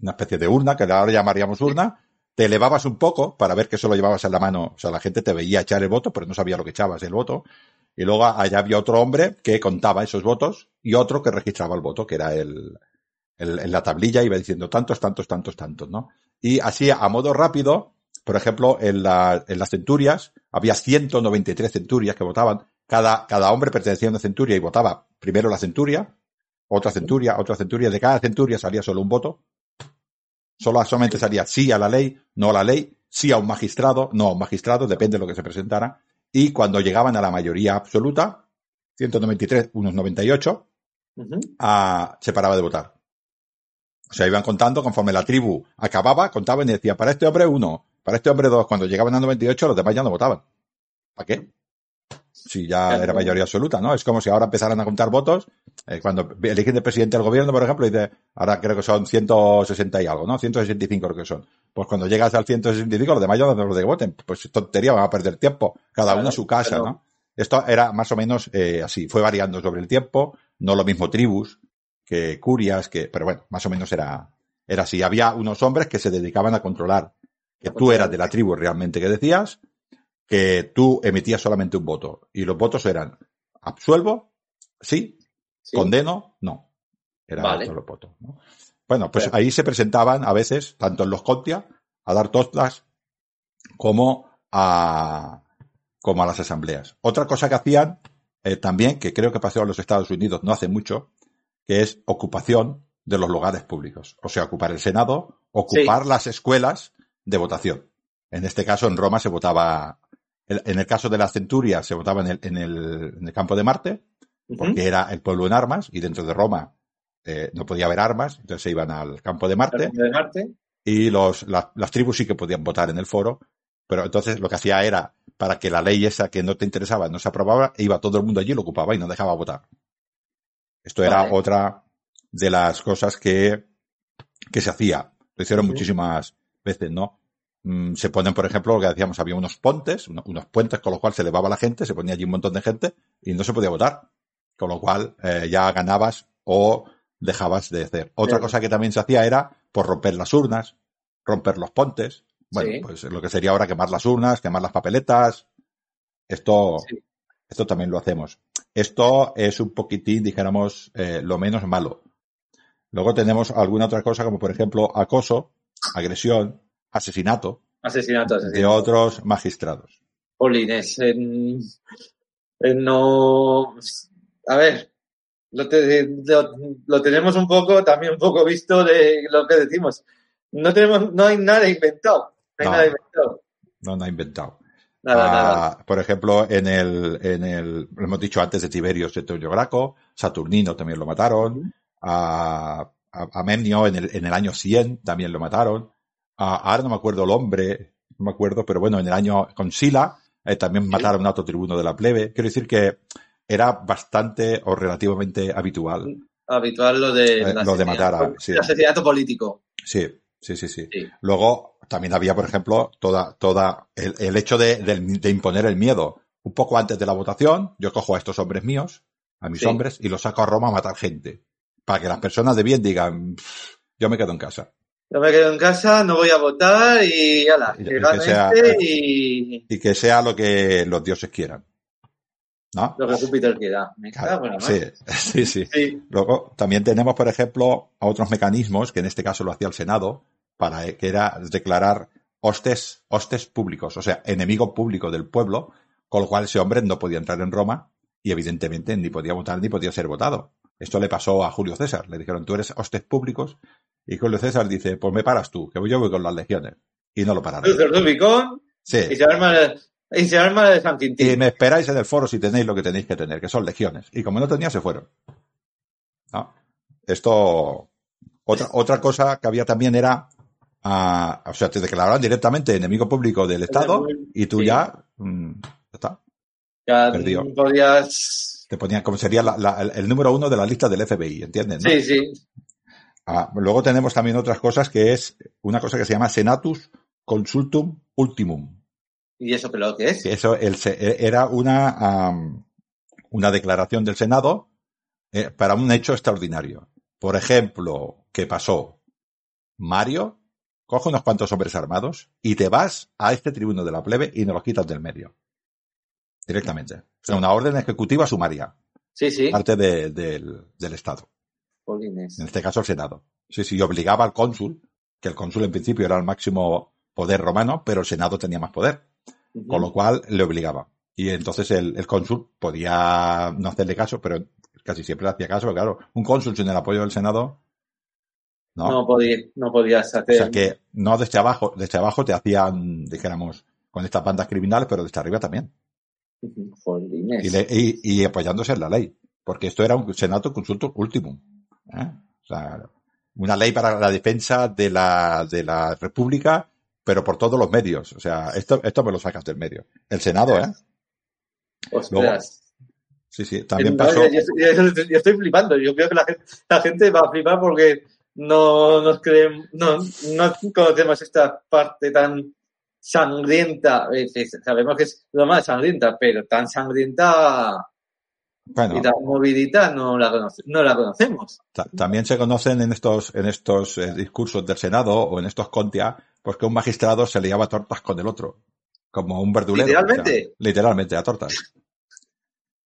una especie de urna, que ahora llamaríamos urna, te elevabas un poco para ver que solo llevabas en la mano, o sea, la gente te veía echar el voto, pero no sabía lo que echabas el voto, y luego allá había otro hombre que contaba esos votos y otro que registraba el voto, que era el, el- en la tablilla iba diciendo tantos, tantos, tantos, tantos, ¿no? Y así, a modo rápido, por ejemplo, en, la- en las centurias, había 193 centurias que votaban. Cada, cada hombre pertenecía a una centuria y votaba primero la centuria, otra centuria, otra centuria. De cada centuria salía solo un voto. Solo, solamente salía sí a la ley, no a la ley, sí a un magistrado, no a un magistrado, depende de lo que se presentara. Y cuando llegaban a la mayoría absoluta, 193, unos 98, Ujú. a- se paraba de votar. O sea, iban contando conforme la tribu acababa, contaban y decía, para este hombre uno, para este hombre dos. Cuando llegaban a 98, los demás ya no votaban. ¿Para qué? Si ya Claro. era mayoría absoluta, ¿no? Es como si ahora empezaran a contar votos. eh, cuando eligen de presidente del gobierno, por ejemplo, dice, ahora creo que son 160 y algo, ¿no? 165 creo que son. Pues cuando llegas al 165, los demás ya no los de voten. Pues es tontería, van a perder tiempo. Cada uno a su casa. ¿no? Esto era más o menos eh, así. Fue variando sobre el tiempo. No lo mismo tribus que curias, que, pero bueno, más o menos era, era así. Había unos hombres que se dedicaban a controlar que A tú eras de la tribu realmente que decías, que tú emitías solamente un voto. Y los votos eran absuelvo, sí, Sí. condeno, no. Eran Vale. todos los votos. ¿no? Bueno, pues ahí se presentaban a veces, tanto en los Contia, a dar tostas, como a, como a las asambleas. Otra cosa que hacían eh, también, que creo que pasó en los Estados Unidos no hace mucho, que es ocupación de los lugares públicos. O sea, ocupar el Senado, ocupar las escuelas de votación. En este caso, en Roma se votaba, en el caso de las centurias, se votaba en el, en el, en el campo de Marte, porque era el pueblo en armas, y dentro de Roma eh, no podía haber armas, entonces se iban al campo de Marte de Marte. y los, las, las tribus sí que podían votar en el foro, pero entonces lo que hacía era, para que la ley esa que no te interesaba no se aprobaba, iba todo el mundo allí, lo ocupaba y no dejaba votar. Esto era otra de las cosas que, que se hacía. Lo hicieron muchísimas veces, ¿no? Mm, se ponen, por ejemplo, lo que decíamos, había unos pontes, uno- unos puentes con los cuales se elevaba la gente, se ponía allí un montón de gente y no se podía votar. Con lo cual eh, ya ganabas o dejabas de hacer. Otra cosa que también se hacía era por romper las urnas, romper los pontes. Bueno, Sí. pues lo que sería ahora quemar las urnas, quemar las papeletas. Esto, Sí. esto también lo hacemos. Esto es un poquitín, dijéramos, eh, lo menos malo. Luego tenemos alguna otra cosa, como por ejemplo acoso, agresión, asesinato Asesinato, de asesinato. otros magistrados. Polines. en no. A ver, lo, te- lo, lo tenemos un poco, también un poco visto de lo que decimos. No tenemos, no hay nada inventado. No hay No. nada inventado. No, no ha inventado. Nada, Ah, nada. Por ejemplo, en el, en el, lo hemos dicho antes de Tiberio Sertorio Graco, Saturnino también lo mataron, a, a Memnio en el, en el año 100 también lo mataron, a, ahora no me acuerdo el hombre, no me acuerdo, pero bueno, en el año con Sila eh, también mataron a otro tribuno de la plebe. Quiero decir que era bastante o relativamente habitual. Habitual lo de, Eh, lo de matar a- sí. el asesinato político. Sí, sí, sí, sí. Sí. Luego también había, por ejemplo, toda, toda el, el hecho de, de imponer el miedo. Un poco antes de la votación, yo cojo a estos hombres míos, a mis Sí. hombres, y los saco a Roma a matar gente. Para que las personas de bien digan, "Pff, yo me quedo en casa. Yo me quedo en casa, no voy a votar y ala, Y- que sea- este y Y que sea lo que los dioses quieran. ¿No? lo que Júpiter quiera. Me Sí, sí, sí. Sí. Luego también tenemos, por ejemplo, a otros mecanismos, que en este caso lo hacía el Senado, para que era declarar hostes, hostes públicos, o sea, enemigo público del pueblo, con lo cual ese hombre no podía entrar en Roma y evidentemente ni podía votar ni podía ser votado. Esto le pasó a Julio César. Le dijeron, tú eres hostes públicos. Y Julio César dice, pues me paras tú, que yo voy con las legiones. Y no lo pararon. El Rubicón y Sí. se arma, y se arma de San Y me esperáis en el foro si tenéis lo que tenéis que tener, que son legiones. Y como no tenía, se fueron. ¿No? Esto, otra, otra cosa que había también era, ah, o sea, te declaraban directamente enemigo público del Estado y tú Sí. ya, mm, ya está, Ya perdió. podías. Te ponían como sería la- la- el, número uno de la lista del FBI, ¿entiendes? no? Sí, sí. Ah, luego tenemos también otras cosas que es una cosa que se llama Senatus Consultum Ultimum. ¿Y eso pero qué es? eso el se- era una, una declaración del Senado eh, para un hecho extraordinario. Por ejemplo, ¿qué pasó? Mario coge unos cuantos hombres armados y te vas a este tribuno de la plebe y nos los quitas del medio. Directamente. O sea, una orden ejecutiva sumaria, Sí, sí. parte de- del, del Estado, Polines. en este caso el Senado. Sí, sí, obligaba al cónsul, que el cónsul en principio era el máximo poder romano, pero el Senado tenía más poder. Con lo cual le obligaba. Y entonces el, el cónsul podía no hacerle caso, pero casi siempre le hacía caso, pero claro, un cónsul sin el apoyo del Senado, no. no, podía, no podías o hacer. sea que no desde abajo, desde abajo te hacían, dijéramos, con estas bandas criminales, pero desde arriba también. Y, le- y- y apoyándose en la ley. Porque esto era un Senato Consultum Ultimum. ¿eh? O sea, una ley para la defensa de la, de la República, pero por todos los medios. O sea, esto, esto me lo sacas del medio. El Senado, ¿eh? Ostras. Sí, sí. También No, pasó. yo, yo- yo- yo estoy flipando. Yo creo que la gente, la gente va a flipar porque no nos creen, no, no conocemos esta parte tan sangrienta. Eh, Sabemos que es lo más sangrienta, pero tan sangrienta Bueno, y tan movidita no la, conoce- no la conocemos. ta- también se conocen en estos, en estos eh, discursos del Senado o en estos contia, pues que un magistrado se liaba a tortas con el otro. Como un verdulero. ¿Literalmente? O sea, literalmente, a tortas.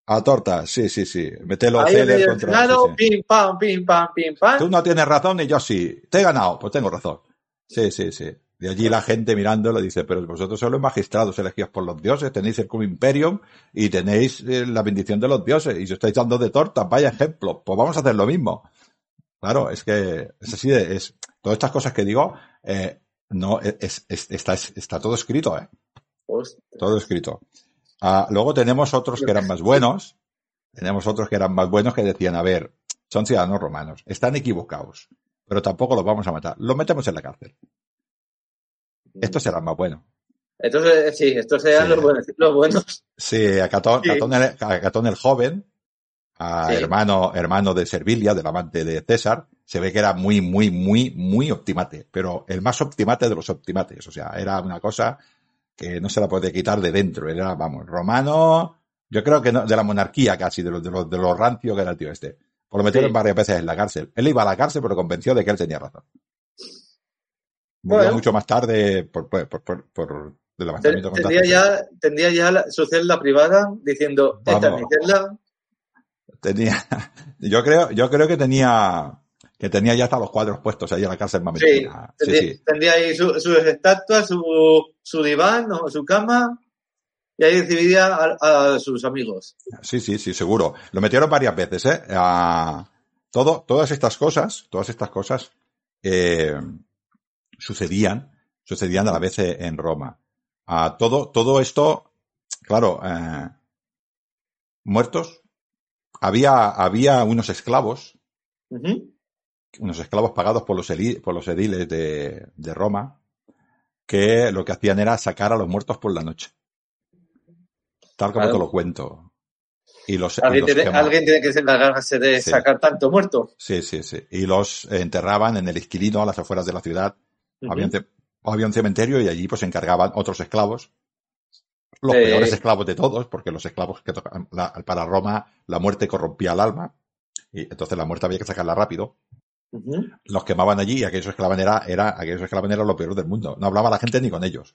A tortas, sí, sí, sí. En Celer el contra. Senado, sí, sí. pim, pam, pim, pam, pim, pam. Tú no tienes razón y yo sí. Te he ganado, pues tengo razón. Sí, sí, sí. De allí la gente mirándolo dice, pero vosotros sois los magistrados elegidos por los dioses, tenéis el cum imperium y tenéis eh, la bendición de los dioses y si estáis dando de tortas, vaya ejemplo, pues vamos a hacer lo mismo. Claro, es que es así de, es, todas estas cosas que digo, eh, no, es, es- está, es- está todo escrito, eh. Todo escrito. Ah, luego tenemos otros que eran más buenos. Tenemos otros que eran más buenos que decían, a ver, son ciudadanos romanos, están equivocados, pero tampoco los vamos a matar. Los metemos en la cárcel. Estos serán más buenos. Entonces, sí, estos serían Sí. los buenos. Los buenos. Sí, a Catón, Sí. Catón el, a Catón el joven, a Sí. hermano, hermano de Servilia, del amante de César, se ve que era muy, muy, muy, muy optimate, pero el más optimate de los optimates. O sea, era una cosa que no se la podía quitar de dentro. Era, vamos, romano, yo creo que no, de la monarquía casi, de los, de los, de los rancio que era el tío este. Por lo metieron Sí. varias veces en la cárcel. Él iba a la cárcel, pero convenció de que él tenía razón. Murió Bueno. mucho más tarde por, por, por, por, por el Ten- levantamiento Tendría ya, tendría ya la- su celda privada diciendo, esta es Vamos. mi celda. Tenía, yo creo, yo creo que tenía, que tenía ya hasta los cuadros puestos ahí en la cárcel mametina. Sí, tendría, sí. tendría ahí su- sus estatuas, su, su diván o su cama, y ahí recibiría a, a sus amigos. Sí, sí, sí, seguro. Lo metieron varias veces, ¿eh? Ah, todo, todas estas cosas, todas estas cosas, eh, sucedían, sucedían a la vez en Roma. Ah, todo, todo esto, claro, eh, muertos. Había, había unos esclavos, unos esclavos pagados por los, por los ediles de, de Roma, que lo que hacían era sacar a los muertos por la noche. Tal como Claro. te lo cuento. Y los, y ¿Alguien, los tiene, alguien tiene que encargarse de Sí. sacar tanto muerto. Sí, sí, sí. Y los enterraban en el Esquilino, a las afueras de la ciudad. Había, un ce- había un cementerio y allí pues se encargaban otros esclavos. Los Eh. peores esclavos de todos, porque los esclavos que tocaban, la- para Roma la muerte corrompía el alma. Y entonces la muerte había que sacarla rápido. Los quemaban allí y aquellos esclavos era, era, aquellos esclavos eran lo peor del mundo. No hablaba la gente ni con ellos.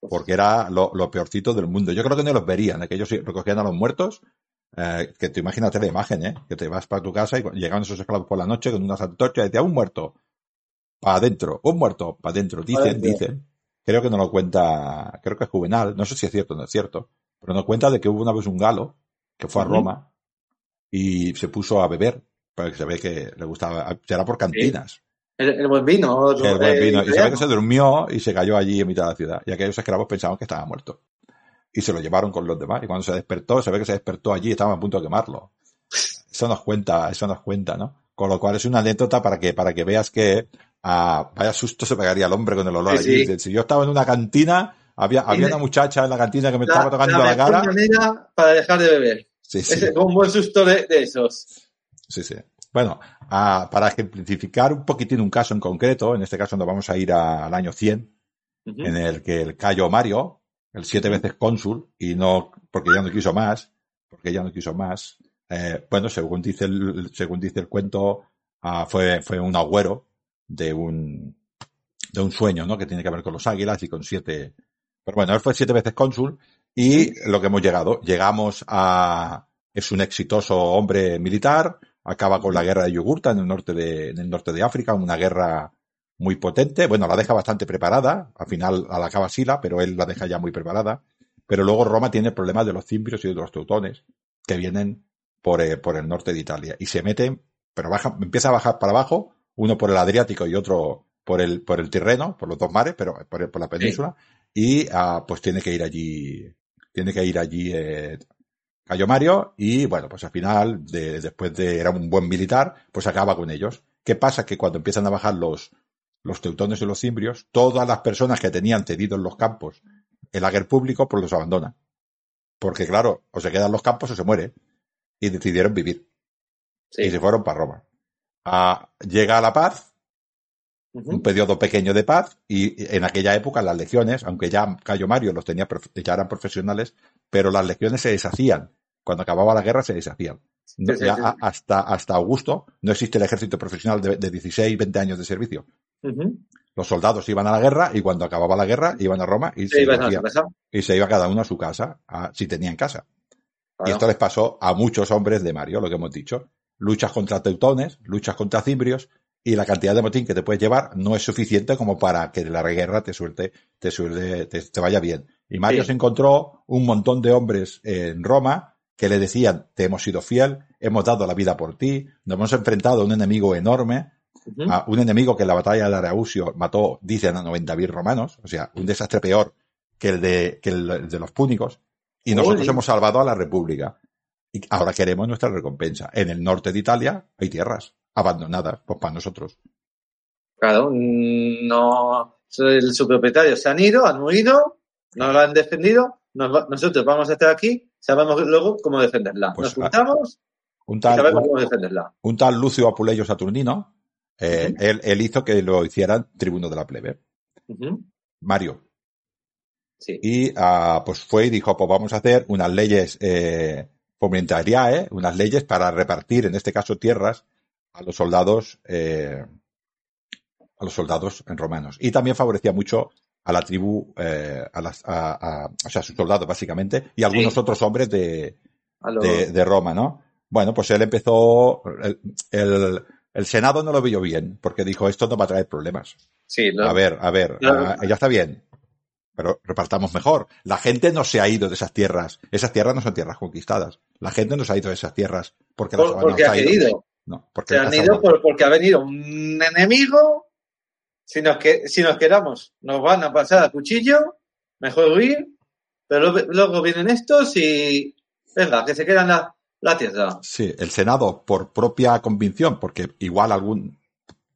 Porque era lo, lo peorcito del mundo. Yo creo que no los verían, aquellos recogían a los muertos, eh, que te imagínate la imagen, ¿eh? Que te vas para tu casa y llegaban esos esclavos por la noche con unas antorchas y decían, un muerto, para adentro, un muerto, para adentro, dicen, dicen. Creo que no lo cuenta, creo que es Juvenal, no sé si es cierto o no es cierto, pero nos cuenta de que hubo una vez un galo que fue a. Roma y se puso a beber, porque se ve que le gustaba, será por cantinas. El, el buen vino. El buen eh, vino. Y se ve que se durmió y se cayó allí en mitad de la ciudad. Y aquellos esclavos pensaban que estaba muerto. Y se lo llevaron con los demás. Y cuando se despertó, se ve que se despertó allí y estaban a punto de quemarlo. Eso nos cuenta, eso nos cuenta, ¿no? Con lo cual es una anécdota para que, para que veas que ah, vaya susto se pegaría el hombre con el olor Sí, allí. sí. Si yo estaba en una cantina, había, había una muchacha en la cantina que me La, estaba tocando la la, cara. manera para dejar de beber. Sí, sí. Es un buen susto de, de esos. Sí, sí. Bueno, ah, para ejemplificar un poquitín un caso en concreto, en este caso nos vamos a ir a- al año 100, Ujú. en el que el Cayo Mario, el siete veces cónsul, y no, porque ya no quiso más, porque ya no quiso más, eh, bueno, según dice el, según dice el cuento, ah, fue, fue un agüero de un, de un sueño, ¿no? Que tiene que ver con los águilas y con siete, pero bueno, él fue siete veces cónsul y lo que hemos llegado, llegamos a, es un exitoso hombre militar, acaba con la guerra de Yugurta en el norte de, en el norte de África, una guerra muy potente. Bueno, la deja bastante preparada. Al final la acaba Sila, pero él la deja ya muy preparada. Pero luego Roma tiene problemas de los cimbrios y de los teutones que vienen por, eh, por el norte de Italia. Y se meten, pero baja, empieza a bajar para abajo, uno por el Adriático y otro por el, por el Tirreno, por los dos mares, pero por, por la península. Y ah, pues tiene que ir allí, tiene que ir allí eh, Cayo Mario y bueno, pues al final, de, después de, era un buen militar, pues acaba con ellos. ¿Qué pasa? Que cuando empiezan a bajar los, los teutones y los cimbrios, todas las personas que tenían cedidos los campos el aguer público, pues los abandona. Porque claro, o se quedan los campos o se muere. Y decidieron vivir. Sí. Y se fueron para Roma. Ah, llega la paz, un periodo pequeño de paz, y en aquella época las legiones, aunque ya Cayo Mario los tenía, ya eran profesionales, pero las legiones se deshacían. Cuando acababa la guerra se deshacían. No- Sí, sí, ya sí. a- hasta, hasta Augusto no existe el ejército profesional de, de 16, 20 años de servicio. Los soldados iban a la guerra y cuando acababa la guerra iban a Roma y, se, ibas a hacían- y se iba cada uno a su casa, a- si tenían casa. Y esto les pasó a muchos hombres de Mario, lo que hemos dicho. Luchas contra teutones, luchas contra cimbrios, y la cantidad de motín que te puedes llevar no es suficiente como para que la guerra te suelte, te suelte, te, te vaya bien. Y Mario Sí. se encontró un montón de hombres en Roma que le decían, te hemos sido fiel, hemos dado la vida por ti, nos hemos enfrentado a un enemigo enorme, a un enemigo que en la batalla de Arausio mató, dicen, a 90.000 romanos, o sea, un desastre peor que el de, que el de los púnicos, y nosotros hemos salvado a la República. Y ahora queremos nuestra recompensa. En el norte de Italia hay tierras abandonadas, pues para nosotros. Claro, no, el, su propietario se han ido, han huido, no lo han defendido, nos nosotros vamos a estar aquí, sabemos luego cómo defenderla. Pues, Nos juntamos Un y tal, sabemos un, cómo defenderla. un tal Lucio Apuleyo Saturnino, eh, él, él hizo que lo hicieran tribuno de la plebe. Mario. Sí. Y ah, pues fue y dijo, pues vamos a hacer unas leyes eh, fomentariae, unas leyes para repartir, en este caso, tierras a los soldados, eh, a los soldados romanos. Y también favorecía mucho a la tribu, eh, a las, a, a- o sea, a sus soldados básicamente, y a algunos Sí. otros hombres de, de, de Roma, ¿no? Bueno, pues él empezó, el, el, el Senado no lo vio bien, porque dijo, esto no va a traer problemas. sí, A ver, a ver, Claro. ah, ya está bien. Pero repartamos mejor. La gente no se ha ido de esas tierras. Esas tierras no son tierras conquistadas. La gente no se ha ido de esas tierras porque las por- porque ha ido. querido. No, porque Se han ido por- porque ha venido un enemigo. Si nos, que, si nos quedamos, nos van a pasar a cuchillo. Mejor huir. Pero luego, luego vienen estos y. Venga, que se quedan la, la tierra. Sí, el Senado, por propia convicción, porque igual algún,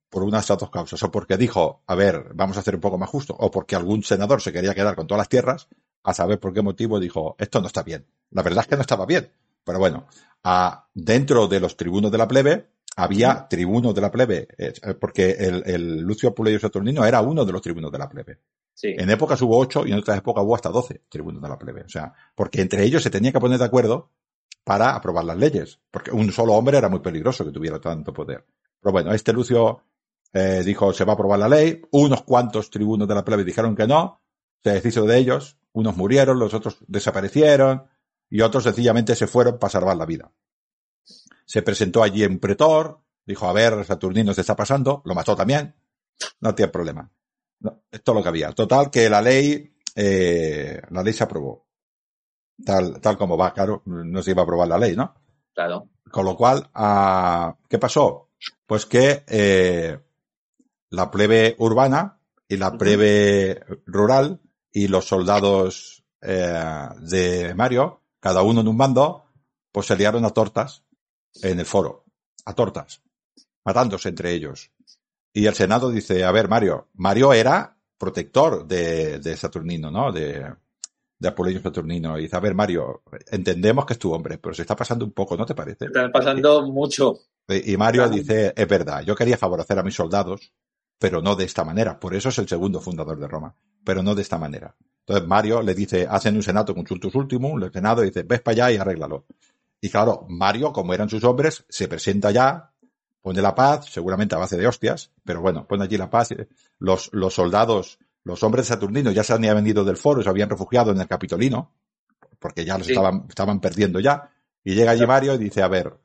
por unas o dos causas, o porque dijo, a ver, vamos a hacer un poco más justo, o porque algún senador se quería quedar con todas las tierras, a saber por qué motivo dijo, esto no está bien. La verdad es que no estaba bien. Pero bueno, a- dentro de los tribunos de la plebe, había tribunos de la plebe, eh, porque el, el Lucio Apuleyo Saturnino era uno de los tribunos de la plebe. Sí. En épocas hubo ocho y en otras épocas hubo hasta doce tribunos de la plebe. O sea, porque entre ellos se tenía que poner de acuerdo para aprobar las leyes. Porque un solo hombre era muy peligroso que tuviera tanto poder. Pero bueno, este Lucio eh, dijo, se va a aprobar la ley. Unos cuantos tribunos de la plebe dijeron que no. Se deshizo de ellos. Unos murieron, los otros desaparecieron. Y otros sencillamente se fueron para salvar la vida. Se presentó allí en pretor. Dijo, a ver, Saturnino se está pasando. Lo mató también. No tiene problema. No, esto es lo que había. Total, que la ley, eh, la ley se aprobó. Tal, tal como va, claro, no se iba a aprobar la ley, ¿no? Claro. Con lo cual, ah, ¿qué pasó? Pues que eh, la plebe urbana y la plebe rural y los soldados eh, de Mario, cada uno en un bando, pues se liaron a tortas en el foro, a tortas, matándose entre ellos. Y el Senado dice, a ver, Mario, Mario era protector de, de Saturnino, ¿no? De, de Saturnino. Y dice, a ver, Mario, entendemos que es tu hombre, pero se está pasando un poco, ¿no te parece? Están pasando mucho. Y Mario dice, es verdad, yo quería favorecer a mis soldados, pero no de esta manera. Por eso es el segundo fundador de Roma, pero no de esta manera. Entonces Mario le dice, hacen un senato consultus ultimum, el senado dice, ves para allá y arréglalo. Y claro, Mario, como eran sus hombres, se presenta ya, pone la paz, seguramente a base de hostias, pero bueno, pone allí la paz. Los, los soldados, los hombres saturninos ya se habían venido del foro, se habían refugiado en el Capitolino, porque ya los Sí. estaban, estaban perdiendo ya. Y llega allí Mario y dice, a ver,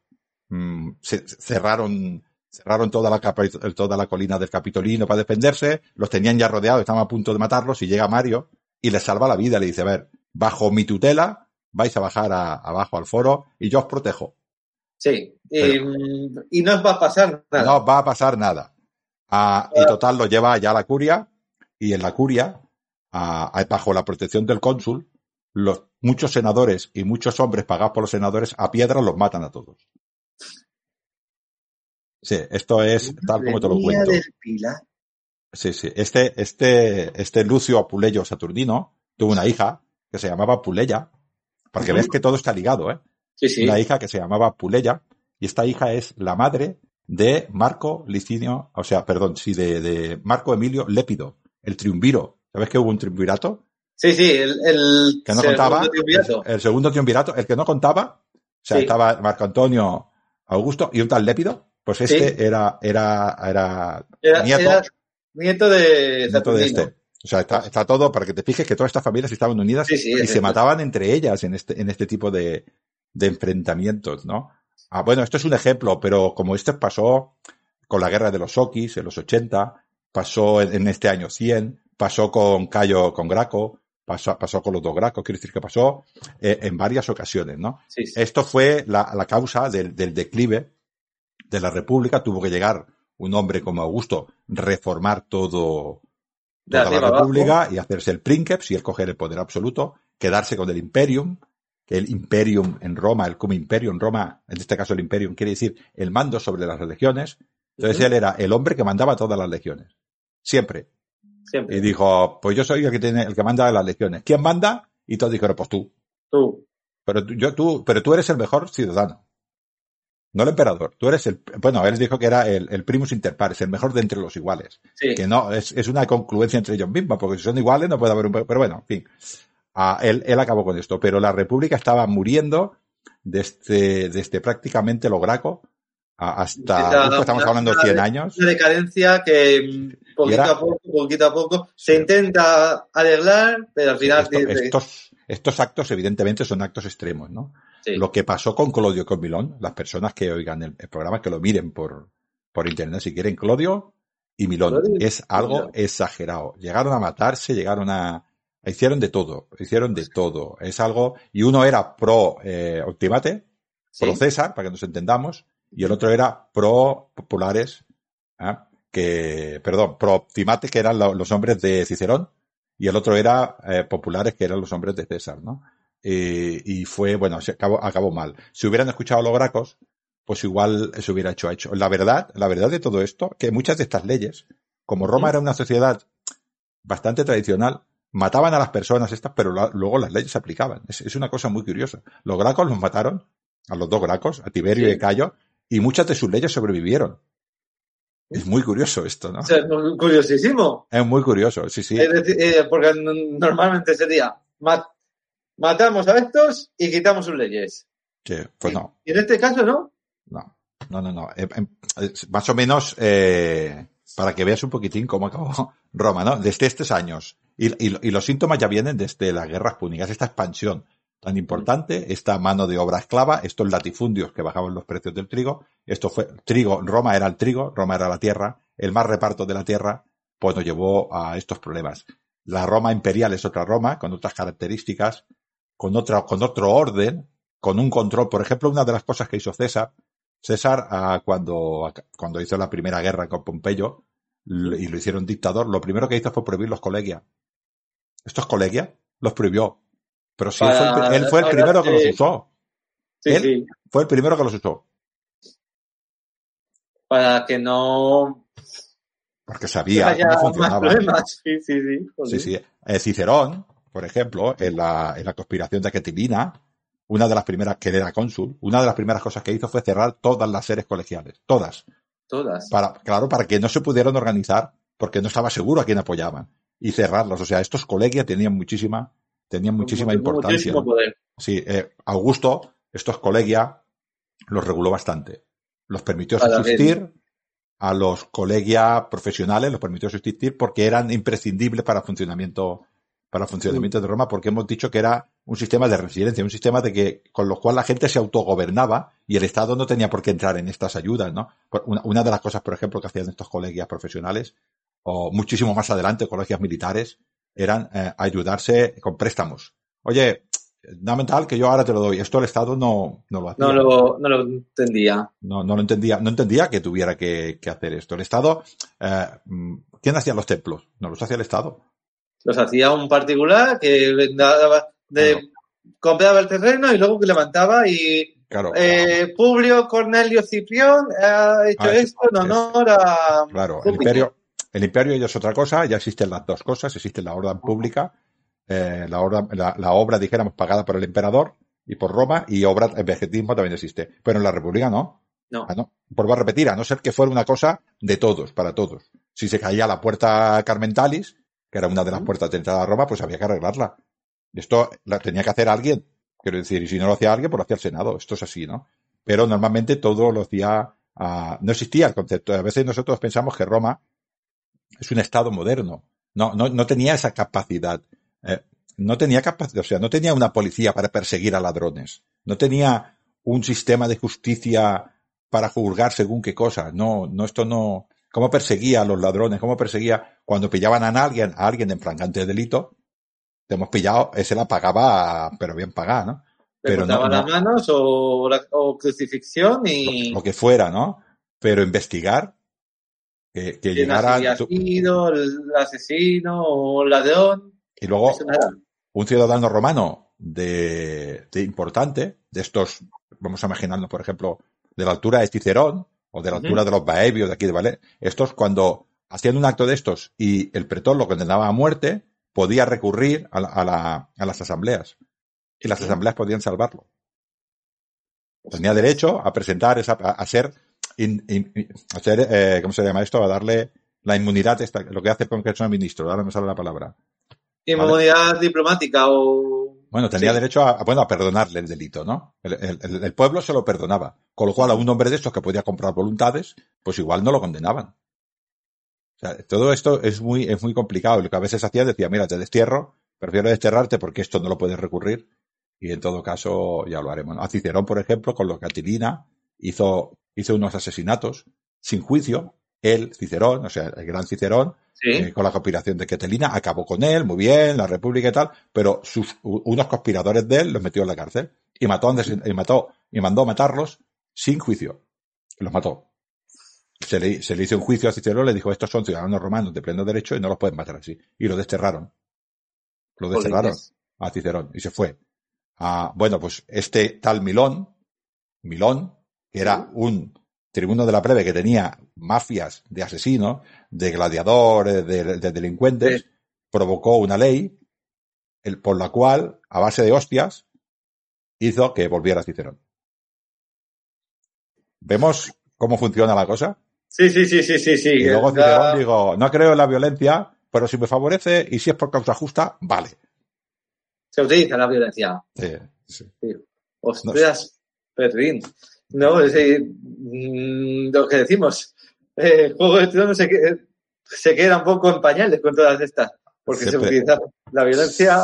mm, se, cerraron, cerraron toda la, toda la colina del Capitolino para defenderse, los tenían ya rodeados, estaban a punto de matarlos y llega Mario y les salva la vida, le dice, a ver, bajo mi tutela vais a bajar a- abajo al foro y yo os protejo. Sí. Y, Pero- y no os va a pasar nada. No va a pasar nada. Ah, y total lo lleva ya a la curia y en la curia, ah, bajo la protección del cónsul, los, muchos senadores y muchos hombres pagados por los senadores a piedra los matan a todos. Sí, esto es tal como te lo cuento. del Pilar. Sí, sí. Este, este, este Lucio Apuleyo Saturnino tuvo una hija que se llamaba Puleya, porque ves que todo está ligado, ¿eh? Sí, sí. una hija que se llamaba Puleya, y esta hija es la madre de Marco Licinio, o sea, perdón, sí, de, de Marco Emilio Lépido, el triunviro. ¿Sabes que hubo un triunvirato? Sí, sí, el, el Que no segundo contaba. triunvirato. El segundo triunvirato, el que no contaba, o sea, Sí. estaba Marco Antonio Augusto y un tal Lépido, pues este Sí. era, era, era, Era, nieto, era nieto de nieto de este. O sea, está, está todo para que te fijes que todas estas familias estaban unidas Sí, sí, y es se esto. mataban entre ellas en este, en este tipo de, de enfrentamientos, ¿no? Ah, bueno, esto es un ejemplo, pero como esto pasó con la guerra de los Okis en los 80, pasó en, en este año 100, pasó con Cayo, con Graco, pasó, pasó con los dos Gracos, quiero decir que pasó eh, en varias ocasiones, ¿no? Sí, sí. Esto fue la, la causa del, del declive de la República. Tuvo que llegar un hombre como Augusto, reformar todo, toda la abajo. República y hacerse el Princeps y el coger el poder absoluto, quedarse con el Imperium, que el Imperium en Roma, el cum Imperium en Roma, en este caso el Imperium quiere decir el mando sobre las legiones. Entonces él era el hombre que mandaba todas las legiones. Siempre. Siempre. Y dijo, pues yo soy el que tiene, el que manda las legiones. ¿Quién manda? Y todos dijeron, pues tú. Tú. Pero yo, tú, pero tú eres el mejor ciudadano. No el emperador. Tú eres el, bueno, él dijo que era el, el primus inter pares, el mejor de entre los iguales. Sí. Que no, es, es una concluencia entre ellos mismos, porque si son iguales no puede haber un, pero bueno, en fin. Ah, él, él acabó con esto, pero la república estaba muriendo desde, desde prácticamente lo graco hasta, uf, estamos hablando de 100 años. Una decadencia que mm, poquito era- a poco, poquito a poco, se intenta arreglar, pero al final Esto- estos actos evidentemente son actos extremos, ¿no? Sí. Lo que pasó con Clodio con Milón, las personas que oigan el, el programa, que lo miren por, por internet si quieren, Clodio y Milón. Es algo Milón. exagerado. Llegaron a matarse, llegaron a, hicieron de todo, hicieron de todo. Es algo, y uno era pro eh, Optimate, Sí. pro César, para que nos entendamos, y el otro era pro populares, ¿ah? que, perdón, pro Optimate, que eran lo- los hombres de Cicerón, y el otro era eh, populares, que eran los hombres de César, ¿no? Eh, y fue, bueno, se acabó, acabó mal. Si hubieran escuchado a los gracos, pues igual se hubiera hecho hecho. La verdad, la verdad de todo esto, que muchas de estas leyes, como Roma era una sociedad bastante tradicional, mataban a las personas estas, pero la- luego las leyes se aplicaban. Es, es una cosa muy curiosa. Los gracos los mataron, a los dos gracos, a Tiberio Sí. y a Cayo, y muchas de sus leyes sobrevivieron. Es muy curioso esto, ¿no? O sea, es muy curiosísimo. Es muy curioso, sí, sí. Es decir, eh, porque normalmente sería matamos a estos y quitamos sus leyes. Sí, pues no. Y en este caso, ¿no? No, no, no, no. Eh, em, eh, más o menos eh, para que veas un poquitín cómo acabó Roma, ¿no? Desde estos años. Y, y- y los síntomas ya vienen desde las guerras púnicas, esta expansión tan importante, esta mano de obra esclava, estos latifundios que bajaban los precios del trigo, esto fue trigo, Roma era el trigo, Roma era la tierra, el más reparto de la tierra, pues nos llevó a estos problemas. La Roma imperial es otra Roma, con otras características, con otra, con otro orden, con un control. Por ejemplo, una de las cosas que hizo César, César, ah, cuando, cuando hizo la primera guerra con Pompeyo y lo hicieron dictador, lo primero que hizo fue prohibir los colegias. Estos colegias los prohibió. Pero si él fue el, Para- pri- él fue el ahora primero que los sí. usó. Sí, Él- sí. Fue el primero que los usó. Para que no Porque sabía cómo funcionaba. Sí, sí, sí. Sí, sí. Eh, Cicerón, por ejemplo, en la, en la conspiración de Aquetilina, una de las primeras, que él era cónsul, una de las primeras cosas que hizo fue cerrar todas las sedes colegiales. Todas. Todas. para, claro, para que no se pudieran organizar, porque no estaba seguro a quién apoyaban, y cerrarlos. O sea, estos colegios tenían muchísima, tenían muchísima Mu- importancia. ¿no? poder. Sí, eh, Augusto, estos colegia los reguló bastante. Los permitió subsistir, a los colegia profesionales los permitió subsistir porque eran imprescindibles para el funcionamiento, para el funcionamiento de Roma, porque hemos dicho que era un sistema de resiliencia, un sistema de que, con lo cual la gente se autogobernaba y el Estado no tenía por qué entrar en estas ayudas, ¿no? Una, una de las cosas, por ejemplo, que hacían estos colegios profesionales, o muchísimo más adelante, colegios militares, eran eh, ayudarse con préstamos. Oye, dame tal que yo ahora te lo doy. Esto el Estado no, no lo hacía. No lo, no lo entendía. No, no lo entendía, no entendía que tuviera que, que hacer esto. El Estado, eh, ¿quién hacía los templos? No los hacía el Estado. Los hacía un particular que daba de, Claro. compraba el terreno y luego que levantaba y Claro, eh, Publio Cornelio Ciprión ha hecho Ah, esto en honor a claro. El imperio, el imperio ya es otra cosa, ya existen las dos cosas, existe la orden pública, eh, la, orden- la, la obra, dijéramos, pagada por el emperador y por Roma, y obra, el vegetismo también existe. Pero en la República no. No. Ah, no. Vuelvo a repetir, a no ser que fuera una cosa de todos, para todos. Si se caía la puerta Carmentalis, que era una de las puertas de entrada a Roma, pues había que arreglarla. Esto la tenía que hacer alguien. Quiero decir, y si no lo hacía alguien, pues lo hacía el Senado. Esto es así, ¿no? Pero normalmente todo lo hacía, ah, no existía el concepto. A veces nosotros pensamos que Roma es un Estado moderno. No, no, no tenía esa capacidad. Eh, no tenía capacidad, o sea, no tenía una policía para perseguir a ladrones. No tenía un sistema de justicia para juzgar según qué cosa. No, no, esto no. ¿Cómo perseguía a los ladrones? ¿Cómo perseguía cuando pillaban a alguien, a alguien en flagrante delito? Te hemos pillado, ese la pagaba, pero bien pagada, ¿no? Pero no, las manos o, la- o crucifixión y lo que fuera, ¿no? Pero investigar, que, que llegara, tú- sido el asesino o el ladrón. y luego un ciudadano romano de, de importante, de estos, vamos a imaginarnos, por ejemplo, de la altura de Cicerón, o de la altura de los Baebios de aquí de Valencia, estos cuando hacían un acto de estos y el pretor lo condenaba a muerte, podía recurrir a, la- a la- a las asambleas. Y las asambleas podían salvarlo. Tenía derecho a presentar esa, a, a ser, in- in- in- a ser, eh, ¿cómo se llama esto? A darle la inmunidad, esta, lo que hace con que es un ministro, ahora me sale la palabra. Inmunidad diplomática o Bueno, tenía Sí. derecho a, bueno, a perdonarle el delito, ¿no? El, el- pueblo se lo perdonaba. Con lo cual, a un hombre de estos que podía comprar voluntades, pues igual no lo condenaban. O sea, todo esto es muy, es muy complicado. Y Lo que a veces hacía decía, mira, te destierro, prefiero desterrarte porque esto no lo puedes recurrir. Y en todo caso, ya lo haremos. A Cicerón, por ejemplo, con lo que Catilina hizo, hizo unos asesinatos sin juicio. Él, Cicerón, o sea, el gran Cicerón, sí. eh, con la conspiración de Ketelina, acabó con él, muy bien, la República y tal, pero sus, unos conspiradores de él los metió en la cárcel y mató, y mató, y mandó a matarlos sin juicio. Los mató. Se le, se le hizo un juicio a Cicerón, le dijo, estos son ciudadanos romanos de pleno derecho y no los pueden matar así. Y lo desterraron. Lo desterraron a Cicerón y se fue. Ah, bueno, pues este tal Milón, Milón, que era un tribuno de la plebe que tenía mafias de asesinos, de gladiadores, de, de delincuentes, Sí. provocó una ley el, por la cual, a base de hostias, hizo que volviera Cicerón. ¿Vemos cómo funciona la cosa? Sí, sí, sí, sí, sí, sí. Y luego Cicerón digo, no creo en la violencia, pero si me favorece y si es por causa justa, vale. Se utiliza la violencia. Sí, sí. Ostras. No, es decir, mm, lo que decimos. Eh, Juego de Tronos se, se queda un poco en pañales con todas estas. Porque se Siempre. utiliza la violencia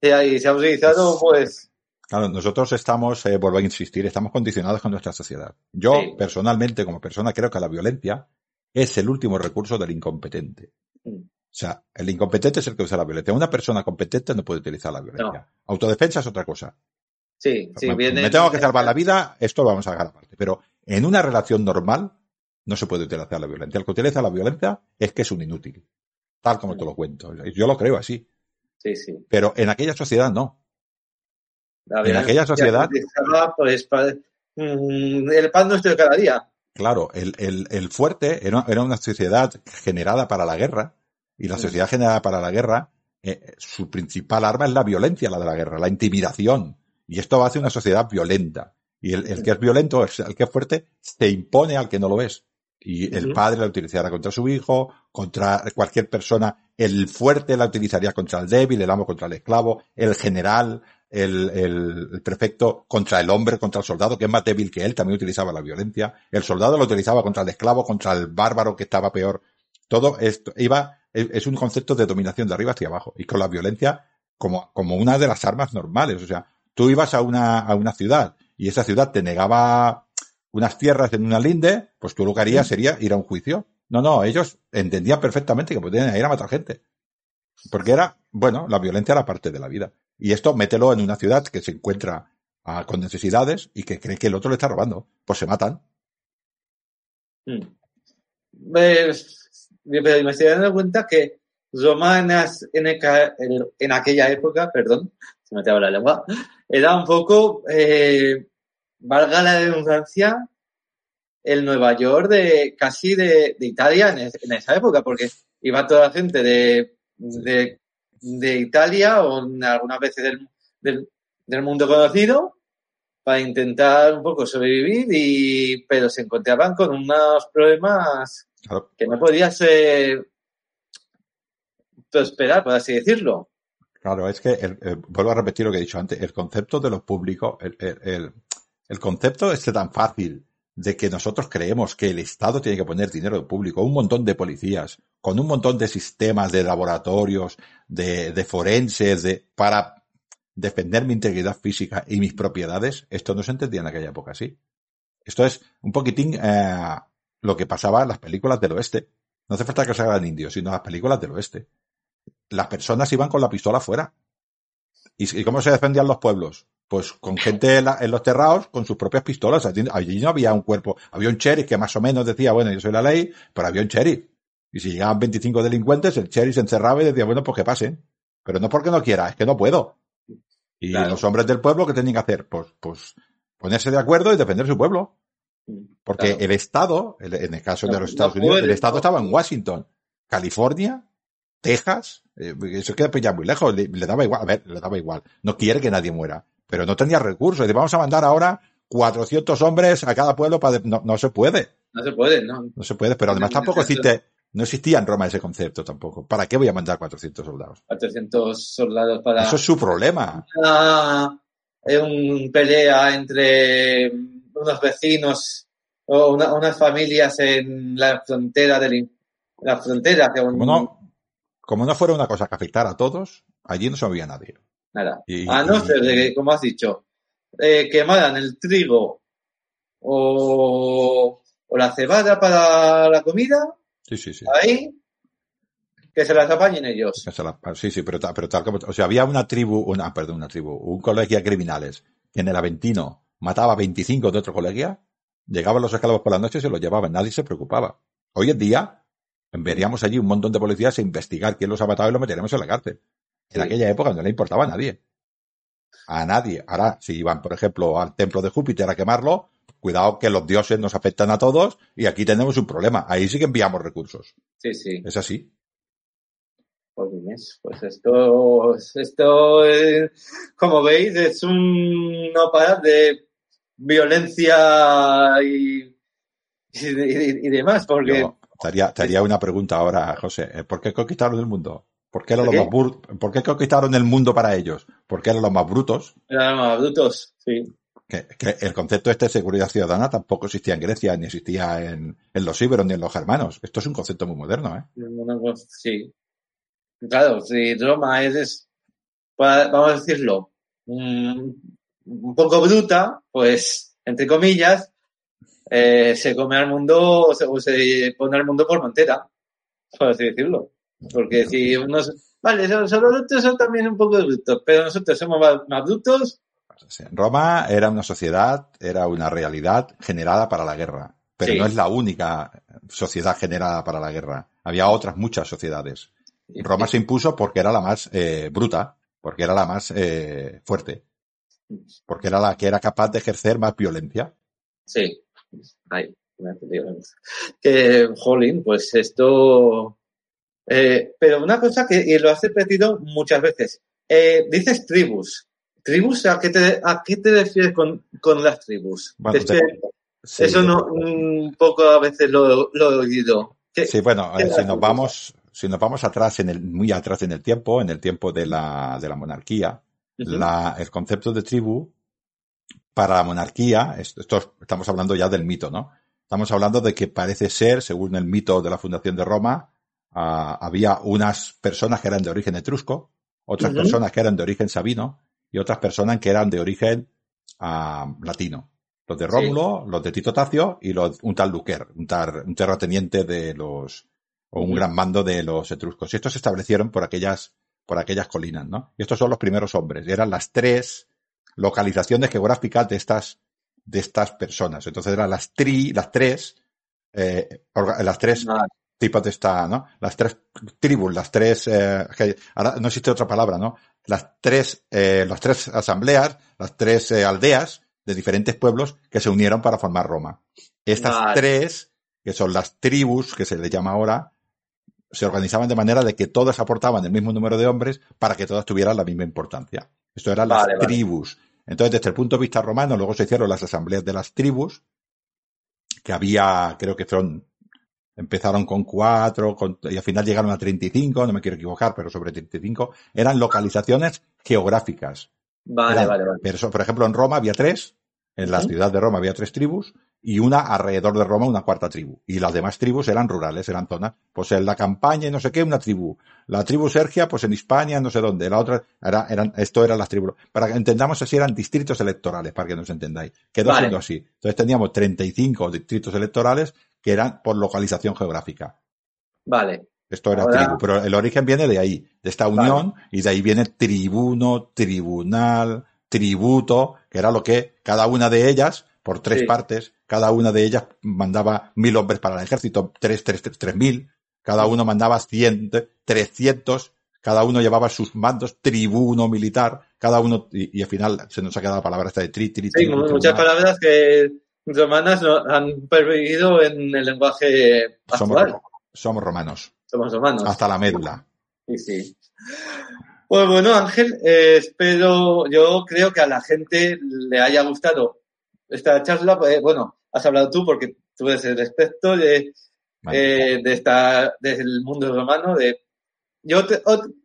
y se ha utilizado, pues, Claro, nosotros estamos, eh, vuelvo a insistir, estamos condicionados con nuestra sociedad. Yo, Sí. personalmente, como persona, creo que la violencia es el último recurso del incompetente. Mm. O sea, el incompetente es el que usa la violencia. Una persona competente no puede utilizar la violencia. Autodefensa es otra cosa. Sí, sí, me, viene. me tengo que salvar la vida, esto lo vamos a dejar aparte. Pero en una relación normal no se puede utilizar la violencia. El que utiliza la violencia es que es un inútil. Tal como te lo cuento. Yo lo creo así. Sí, sí. Pero en aquella sociedad no. La En aquella sociedad- pues, mm, el pan nuestro de cada día. Claro, el, el, el fuerte era, era una sociedad generada para la guerra y la Mm. sociedad generada para la guerra, eh, su principal arma es la violencia, la de la guerra, la intimidación. Y esto hace una sociedad violenta. Y el, el que es violento, el que es fuerte, se impone al que no lo es. Y el padre la utilizará contra su hijo, contra cualquier persona. El fuerte la utilizaría contra el débil, el amo contra el esclavo, el general, el, el, el prefecto contra el hombre, contra el soldado, que es más débil que él, también utilizaba la violencia. El soldado lo utilizaba contra el esclavo, contra el bárbaro que estaba peor. Todo esto iba, es es un concepto de dominación de arriba hacia abajo. Y con la violencia como, como una de las armas normales. O sea, tú ibas a una, a una ciudad y esa ciudad te negaba unas tierras en una linde, pues tú lo que harías sería ir a un juicio. No, no, ellos entendían perfectamente que podían ir a matar gente. Porque era, bueno, la violencia era parte de la vida. Y esto mételo en una ciudad que se encuentra ah, con necesidades y que cree que el otro le está robando. Pues se matan. Mm. Pues, pero me estoy dando cuenta que romanas en, en- aquella época, perdón, se me traba la lengua, era un poco, eh, valga la redundancia, el Nueva York de casi de, de Italia en, es- en esa época, porque iba toda la gente de, de, de Italia o en algunas veces del, del, del mundo conocido para intentar un poco sobrevivir y pero se encontraban con unos problemas Claro, que no podías eh, prosperar, por así decirlo. Claro, es que, el- el- vuelvo a repetir lo que he dicho antes, el concepto de los públicos, el, el- concepto este tan fácil de que nosotros creemos que el Estado tiene que poner dinero público, un montón de policías, con un montón de sistemas de laboratorios, de, de forenses, de, para defender mi integridad física y mis propiedades, esto no se entendía en aquella época así. Esto es un poquitín eh, lo que pasaba en las películas del oeste. No hace falta que se hagan indios, sino las películas del oeste las personas iban con la pistola fuera. ¿Y, y cómo se defendían los pueblos? Pues con gente en, la- en los terrados con sus propias pistolas. Allí, allí no había un cuerpo. Había un sheriff que más o menos decía, bueno, yo soy la ley, pero había un sheriff. Y si llegaban 25 delincuentes, el sheriff se encerraba y decía, bueno, pues que pasen. Pero no porque no quiera, es que no puedo. Y Claro. los hombres del pueblo, ¿qué tenían que hacer? Pues, pues ponerse de acuerdo y defender su pueblo. Porque Claro. el Estado, el- en el caso de los Estados Unidos, el Estado estaba en Washington, California, Texas, eh, eso queda pues ya muy lejos, le, le daba igual, a ver, le daba igual, no quiere que nadie muera, pero no tenía recursos, dice, vamos a mandar ahora 400 hombres a cada pueblo para, no, no se puede, No se puede, ¿no? no se puede, pero además No, tampoco existe, no existía en Roma ese concepto tampoco, ¿para qué voy a mandar 400 soldados? 400 soldados para Eso es su problema, una, eh, un pelea entre unos vecinos o una- unas familias en la frontera del la frontera que aún- como no, como no fuera una cosa que afectara a todos, allí no se movía nadie. nada Y- a no ser de que como has dicho eh, quemaran el trigo o, o la cebada para la comida Sí, sí, sí. ahí que se las apañen ellos la- Sí, sí, pero, pero tal como, o sea, había una tribu, una, perdón, una tribu, un colegio de criminales que en el Aventino mataba a 25 de otro colegio, llegaban los esclavos por la noche y se los llevaban, nadie se preocupaba. Hoy en día, enviaríamos allí un montón de policías a investigar quién los ha matado y los meteríamos en la cárcel. En Sí. aquella época no le importaba a nadie. A nadie. Ahora, si iban, por ejemplo, al templo de Júpiter a quemarlo, cuidado que los dioses nos afectan a todos y aquí tenemos un problema. Ahí sí que enviamos recursos. sí sí Es así. Jolines, Pues esto, esto, eh, como veis, es un no parar de violencia y, y, y- y demás, porque Yo te haría, te haría una pregunta ahora, José. ¿eh? ¿Por qué conquistaron el mundo? ¿Por qué eran los más ¿Por qué conquistaron el mundo para ellos? Porque eran los más brutos. eran más adultos, sí. Que, que el concepto este de seguridad ciudadana tampoco existía en Grecia, ni existía en, en los íberos, ni en los germanos. Esto es un concepto muy moderno, ¿eh? Sí. Claro, si Roma es, vamos a decirlo, un, un poco bruta, pues, entre comillas, eh, se come al mundo, o se, o se pone al mundo por montera, por así decirlo. Porque si unos, vale, son, los brutos son también un poco brutos, pero nosotros somos más, brutos, Sí. Roma era una sociedad, era una realidad generada para la guerra. Pero Sí. no es la única sociedad generada para la guerra. Había otras muchas sociedades. Roma se impuso porque era la más eh, bruta, porque era la más eh, fuerte, porque era la que era capaz de ejercer más violencia. Sí. Ay, me ha entendido. Que, jolín, pues esto. Eh, pero una cosa que y lo has repetido muchas veces. Eh, dices tribus. ¿Tribus? ¿A qué te, a qué te refieres con, con las tribus? Bueno, Es te- que Sí, eso no, un poco a veces lo, lo he oído. ¿Qué- sí, bueno, eh, si nos vamos, si nos vamos atrás en el, muy atrás en el tiempo, en el tiempo de la, de la monarquía, la, el concepto de tribu para la monarquía, esto, esto estamos hablando ya del mito, ¿no? Estamos hablando de que parece ser, según el mito de la fundación de Roma, ah, había unas personas que eran de origen etrusco, otras personas que eran de origen sabino y otras personas que eran de origen ah, latino. Los de Rómulo, los de Tito Tacio y los, un tal Luquer, un, un terrateniente de los, o un gran mando de los etruscos. Y estos se establecieron por aquellas, por aquellas colinas, ¿no? Y estos son los primeros hombres. Y eran las tres localizaciones geográficas de estas, de estas personas. Entonces eran las tri, las tres, eh, las tres tipos de esta, ¿no? Las tres tribus, las tres, eh, ahora no existe otra palabra, ¿no? Las tres, eh, las tres asambleas, las tres eh, aldeas de diferentes pueblos que se unieron para formar Roma. Estas tres, que son las tribus, que se les llama ahora, se organizaban de manera de que todas aportaban el mismo número de hombres para que todas tuvieran la misma importancia. Esto eran las tribus. Entonces, desde el punto de vista romano, luego se hicieron las asambleas de las tribus, que había, creo que son Empezaron con cuatro y al final llegaron a 35, no me quiero equivocar, pero sobre 35. Eran localizaciones geográficas. Vale, vale, vale. Pero, por ejemplo, en Roma había tres, en la ciudad de Roma había tres tribus y una alrededor de Roma una cuarta tribu. Y las demás tribus eran rurales, eran zonas. Pues en la campaña y no sé qué, una tribu. La tribu Sergia, pues en Hispania, no sé dónde. La otra, era, eran, esto eran las tribus. Para que entendamos así, eran distritos electorales, para que nos entendáis. Quedó siendo así. Entonces teníamos 35 distritos electorales que eran por localización geográfica. Vale. Esto era tribu, pero el origen viene de ahí, de esta unión, y de ahí viene tribuno, tribunal, tributo, que era lo que cada una de ellas, por tres partes, cada una de ellas mandaba mil hombres para el ejército, tres, tres, tres, tres mil, cada uno mandaba cien, trescientos, cada uno llevaba sus mandos, tribuno militar, cada uno, y, al final se nos ha quedado la palabra esta de tri, tri, tri. Sí, muchas palabras que romanas han pervivido en el lenguaje actual. Somos, romanos. Somos romanos. Hasta la médula. Sí, sí. Pues bueno, Ángel, eh, espero, yo creo que a la gente le haya gustado esta charla. Pues, bueno, has hablado tú porque tú eres el experto de, eh, de esta, del mundo romano. De, yo,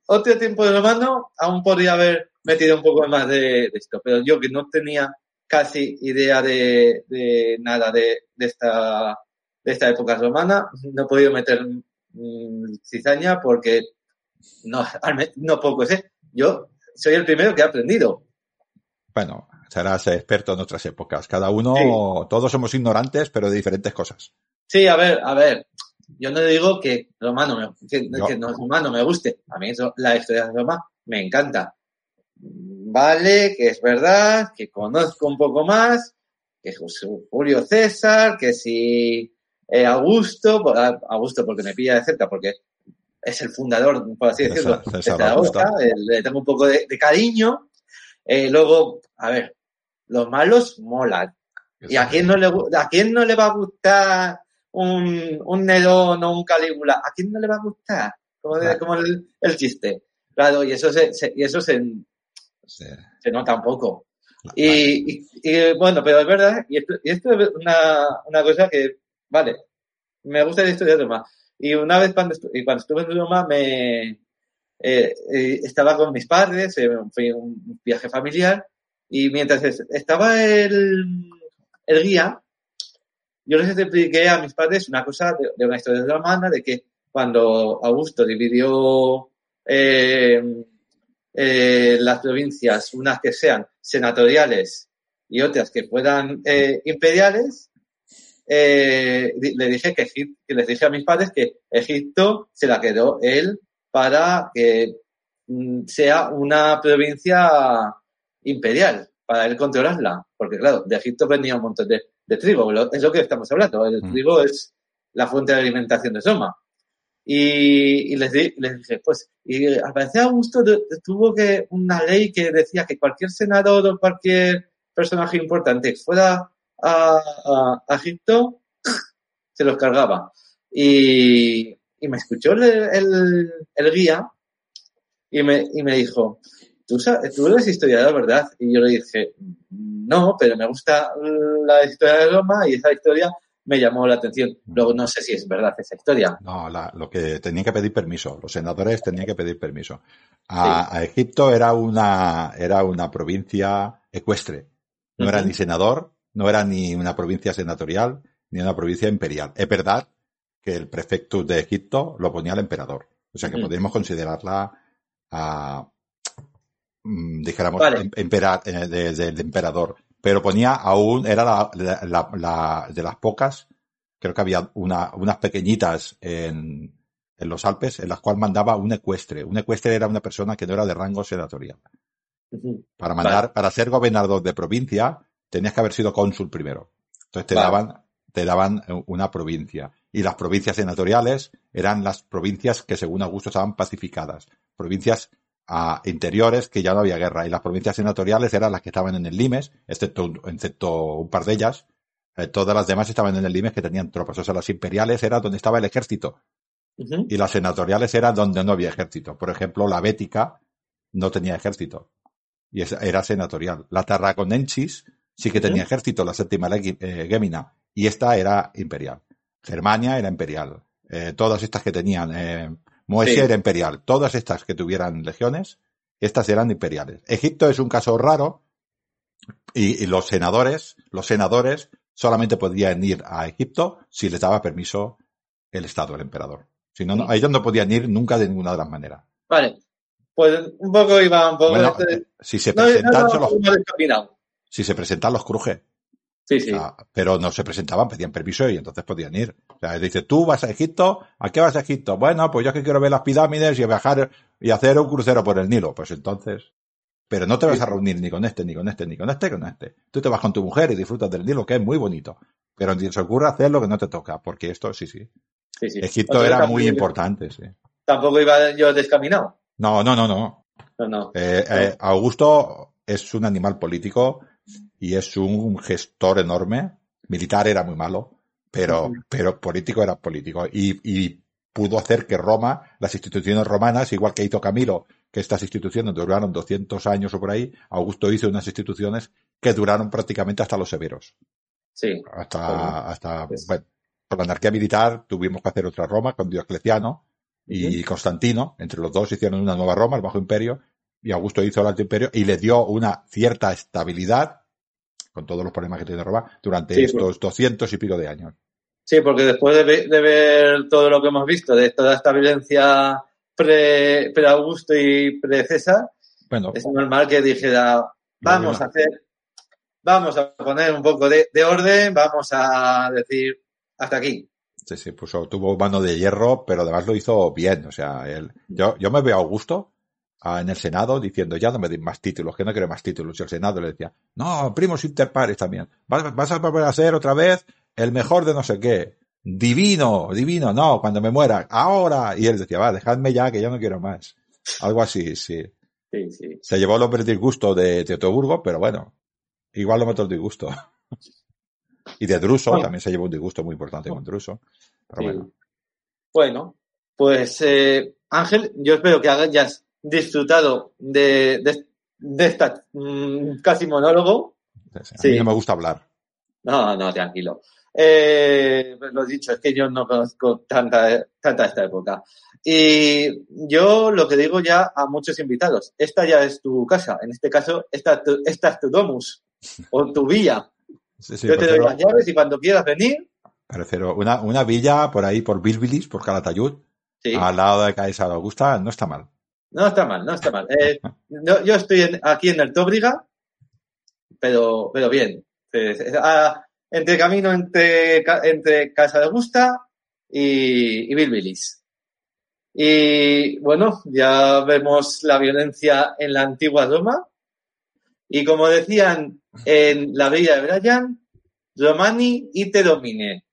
otro tiempo de romano, aún podría haber metido un poco más de esto, pero yo que no tenía casi idea de, de nada de, de, esta, de esta época romana. No he podido meter mm, cizaña porque no, no poco sé. Yo soy el primero que ha aprendido. Bueno, serás experto en otras épocas. Cada uno, todos somos ignorantes, pero de diferentes cosas. Sí, a ver, a ver. Yo no digo que romano me, que, no, romano me guste. A mí eso, la historia de Roma me encanta vale, que es verdad, que conozco un poco más, que Julio César, que si eh, Augusto, Augusto porque me pilla de cerca, porque es el fundador, por así decirlo, de le tengo un poco de, cariño. Eh, luego, a ver, los malos molan. ¿Y a quién no le, a quién no le va a gustar un, un Nerón o un Calígula? ¿A quién no le va a gustar? Como, como el, el, chiste. Claro, y eso se, y eso se, se nota un poco. Y, bueno, pero es verdad, y esto, es una, cosa que, vale, me gusta la historia de Roma. Y una vez cuando, y cuando estuve en Roma me eh, eh, estaba con mis padres, eh, fue un viaje familiar, y mientras estaba el, el guía, yo les expliqué a mis padres una cosa de, una historia romana, de que cuando Augusto dividió eh, las provincias, unas que sean senatoriales y otras que fueran imperiales, eh, le dije que, que les dije a mis padres que Egipto se la quedó él para que mm, sea una provincia imperial, para él controlarla. Porque claro, de Egipto venía un montón de, trigo, es lo que estamos hablando. El mm. trigo es la fuente de alimentación de Soma. Y, les, les dije, pues, y al parecer Augusto tuvo que una ley que decía que cualquier senador o cualquier personaje importante fuera a, Egipto, se los cargaba. Y, y me escuchó el, el, guía y me, y me dijo, ¿Tú, tú eres historiador, ¿verdad? Y yo le dije, no, pero me gusta la historia de Roma y esa historia me llamó la atención. Luego no sé si es verdad esa historia. No, lo que tenían que pedir permiso, los senadores tenían que pedir permiso. A, Egipto era una, era una provincia ecuestre. No era ni senador, no era ni una provincia senatorial, ni una provincia imperial. Es verdad que el prefecto de Egipto lo ponía el emperador. O sea que podríamos considerarla a, mm, dijéramos, Vale. em- empera- eh, de- del emperador. Pero ponía aún, era la, la- la- de las pocas, creo que había una, unas pequeñitas en, en los Alpes, en las cuales mandaba un ecuestre. Un ecuestre era una persona que no era de rango senatorial. Para mandar, para ser gobernador de provincia, tenías que haber sido cónsul primero. Entonces te Vale. daban, te daban eh, una provincia. Y las provincias senatoriales eran las provincias que según Augusto estaban pacificadas. Provincias ah, interiores que ya no había guerra. Y las provincias senatoriales eran las que estaban en el Limes, excepto, un- excepto un par de ellas. Eh, todas las demás estaban en el Limes que tenían tropas. O sea, las imperiales era donde estaba el ejército. Y las senatoriales eran donde no había ejército. Por ejemplo, la Bética no tenía ejército. Y era senatorial. La Tarraconensis sí que tenía ejército, la séptima eh, Gémina. Y esta era imperial. Germania era imperial. Eh, todas estas que tenían, eh, Moesia Sí. era imperial. Todas estas que tuvieran legiones, estas eran imperiales. Egipto es un caso raro y, y los senadores, los senadores solamente podían ir a Egipto si les daba permiso el Estado, el emperador. Si no, no- ellos no podían ir nunca de ninguna de las maneras. Vale. Pues un poco iba un poco. Bueno, este- eh, si se presentan, no, no, descaminado. Si se presentan los cruje. Sí, sí. O sea, pero no se presentaban, pedían permiso y entonces podían ir. O sea, dice, tú vas a Egipto, ¿a qué vas a Egipto? Bueno, pues yo es que quiero ver las pirámides y viajar y hacer un crucero por el Nilo. Pues entonces, pero no te vas a reunir ni con este, ni con este, ni con este, ni con este. Tú te vas con tu mujer y disfrutas del Nilo, que es muy bonito. Pero ni se ocurre hacer lo que no te toca, porque esto, sí, sí. sí, sí. Egipto era muy importante, sí. Tampoco iba yo descaminado. No, no, no, no. No, no. Eh, eh, Augusto es un animal político y es un gestor enorme. Militar era muy malo, pero, pero político era político. Y, y pudo hacer que Roma, las instituciones romanas, igual que hizo Camilo, que estas instituciones duraron 200 años o por ahí, Augusto hizo unas instituciones que duraron prácticamente hasta los severos. Sí. Hasta, hasta, pues- bueno, por la anarquía militar tuvimos que hacer otra Roma con Diocleciano y Constantino. Entre los dos hicieron una nueva Roma, el Bajo Imperio, y Augusto hizo el Alto Imperio y le dio una cierta estabilidad, con todos los problemas que tiene Roma, durante Sí, estos doscientos y pico de años. Sí, porque después de, ve- de ver todo lo que hemos visto, de toda esta violencia pre, pre-Augusto y pre-César, Bueno, es normal que dijera, vamos a hacer, vamos a poner un poco de, de orden, vamos a decir, hasta aquí. sí, sí, puso, tuvo mano de hierro, pero además lo hizo bien. O sea, él, yo, yo me veo a Augusto en el Senado diciendo, ya no me den más títulos, que no quiero más títulos. Y el Senado le decía, no, primos inter pares también. Vas, vas a volver a ser otra vez el mejor de no sé qué. Divino, divino, no, cuando me muera, ahora. Y él decía, va, dejadme ya, que yo no quiero más. Algo así, sí. Sí, sí. Se llevó el hombre disgusto de Teotoburgo, pero bueno, igual lo meto el disgusto. Y de Druso, Bueno. también se llevó un disgusto muy importante con Druso. Pero Sí. bueno. Bueno, pues eh, Ángel, yo espero que hayas disfrutado de, de, de esta mm, casi monólogo. A Sí. mí no me gusta hablar. No, no, tranquilo. Eh, pues lo dicho, es que yo no conozco tanta, tanta esta época. Y yo lo que digo ya a muchos invitados, esta ya es tu casa, en este caso, esta, es tu- esta es tu domus o tu villa. Sí, sí, yo te doy las llaves y cuando quieras venir, prefiero una, una villa por ahí, por Bilbilis, por Calatayud, sí, al lado de Caesa de Augusta, no está mal. No está mal, no está mal. Eh, yo estoy aquí en el Tóbriga, pero, pero bien. Ah, entre camino entre, entre Casa de Augusta y, Bilbilis. Y bueno, ya vemos la violencia en la antigua Roma. Y como decían en la Bella de Brian, Romani y te domine.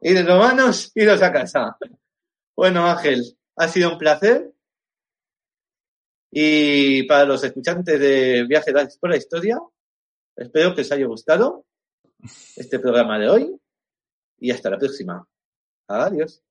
Y de romanos, iros a casa. Bueno, Ángel, ha sido un placer. Y para los escuchantes de Viaje por la Historia, espero que os haya gustado este programa de hoy. Y hasta la próxima. Adiós.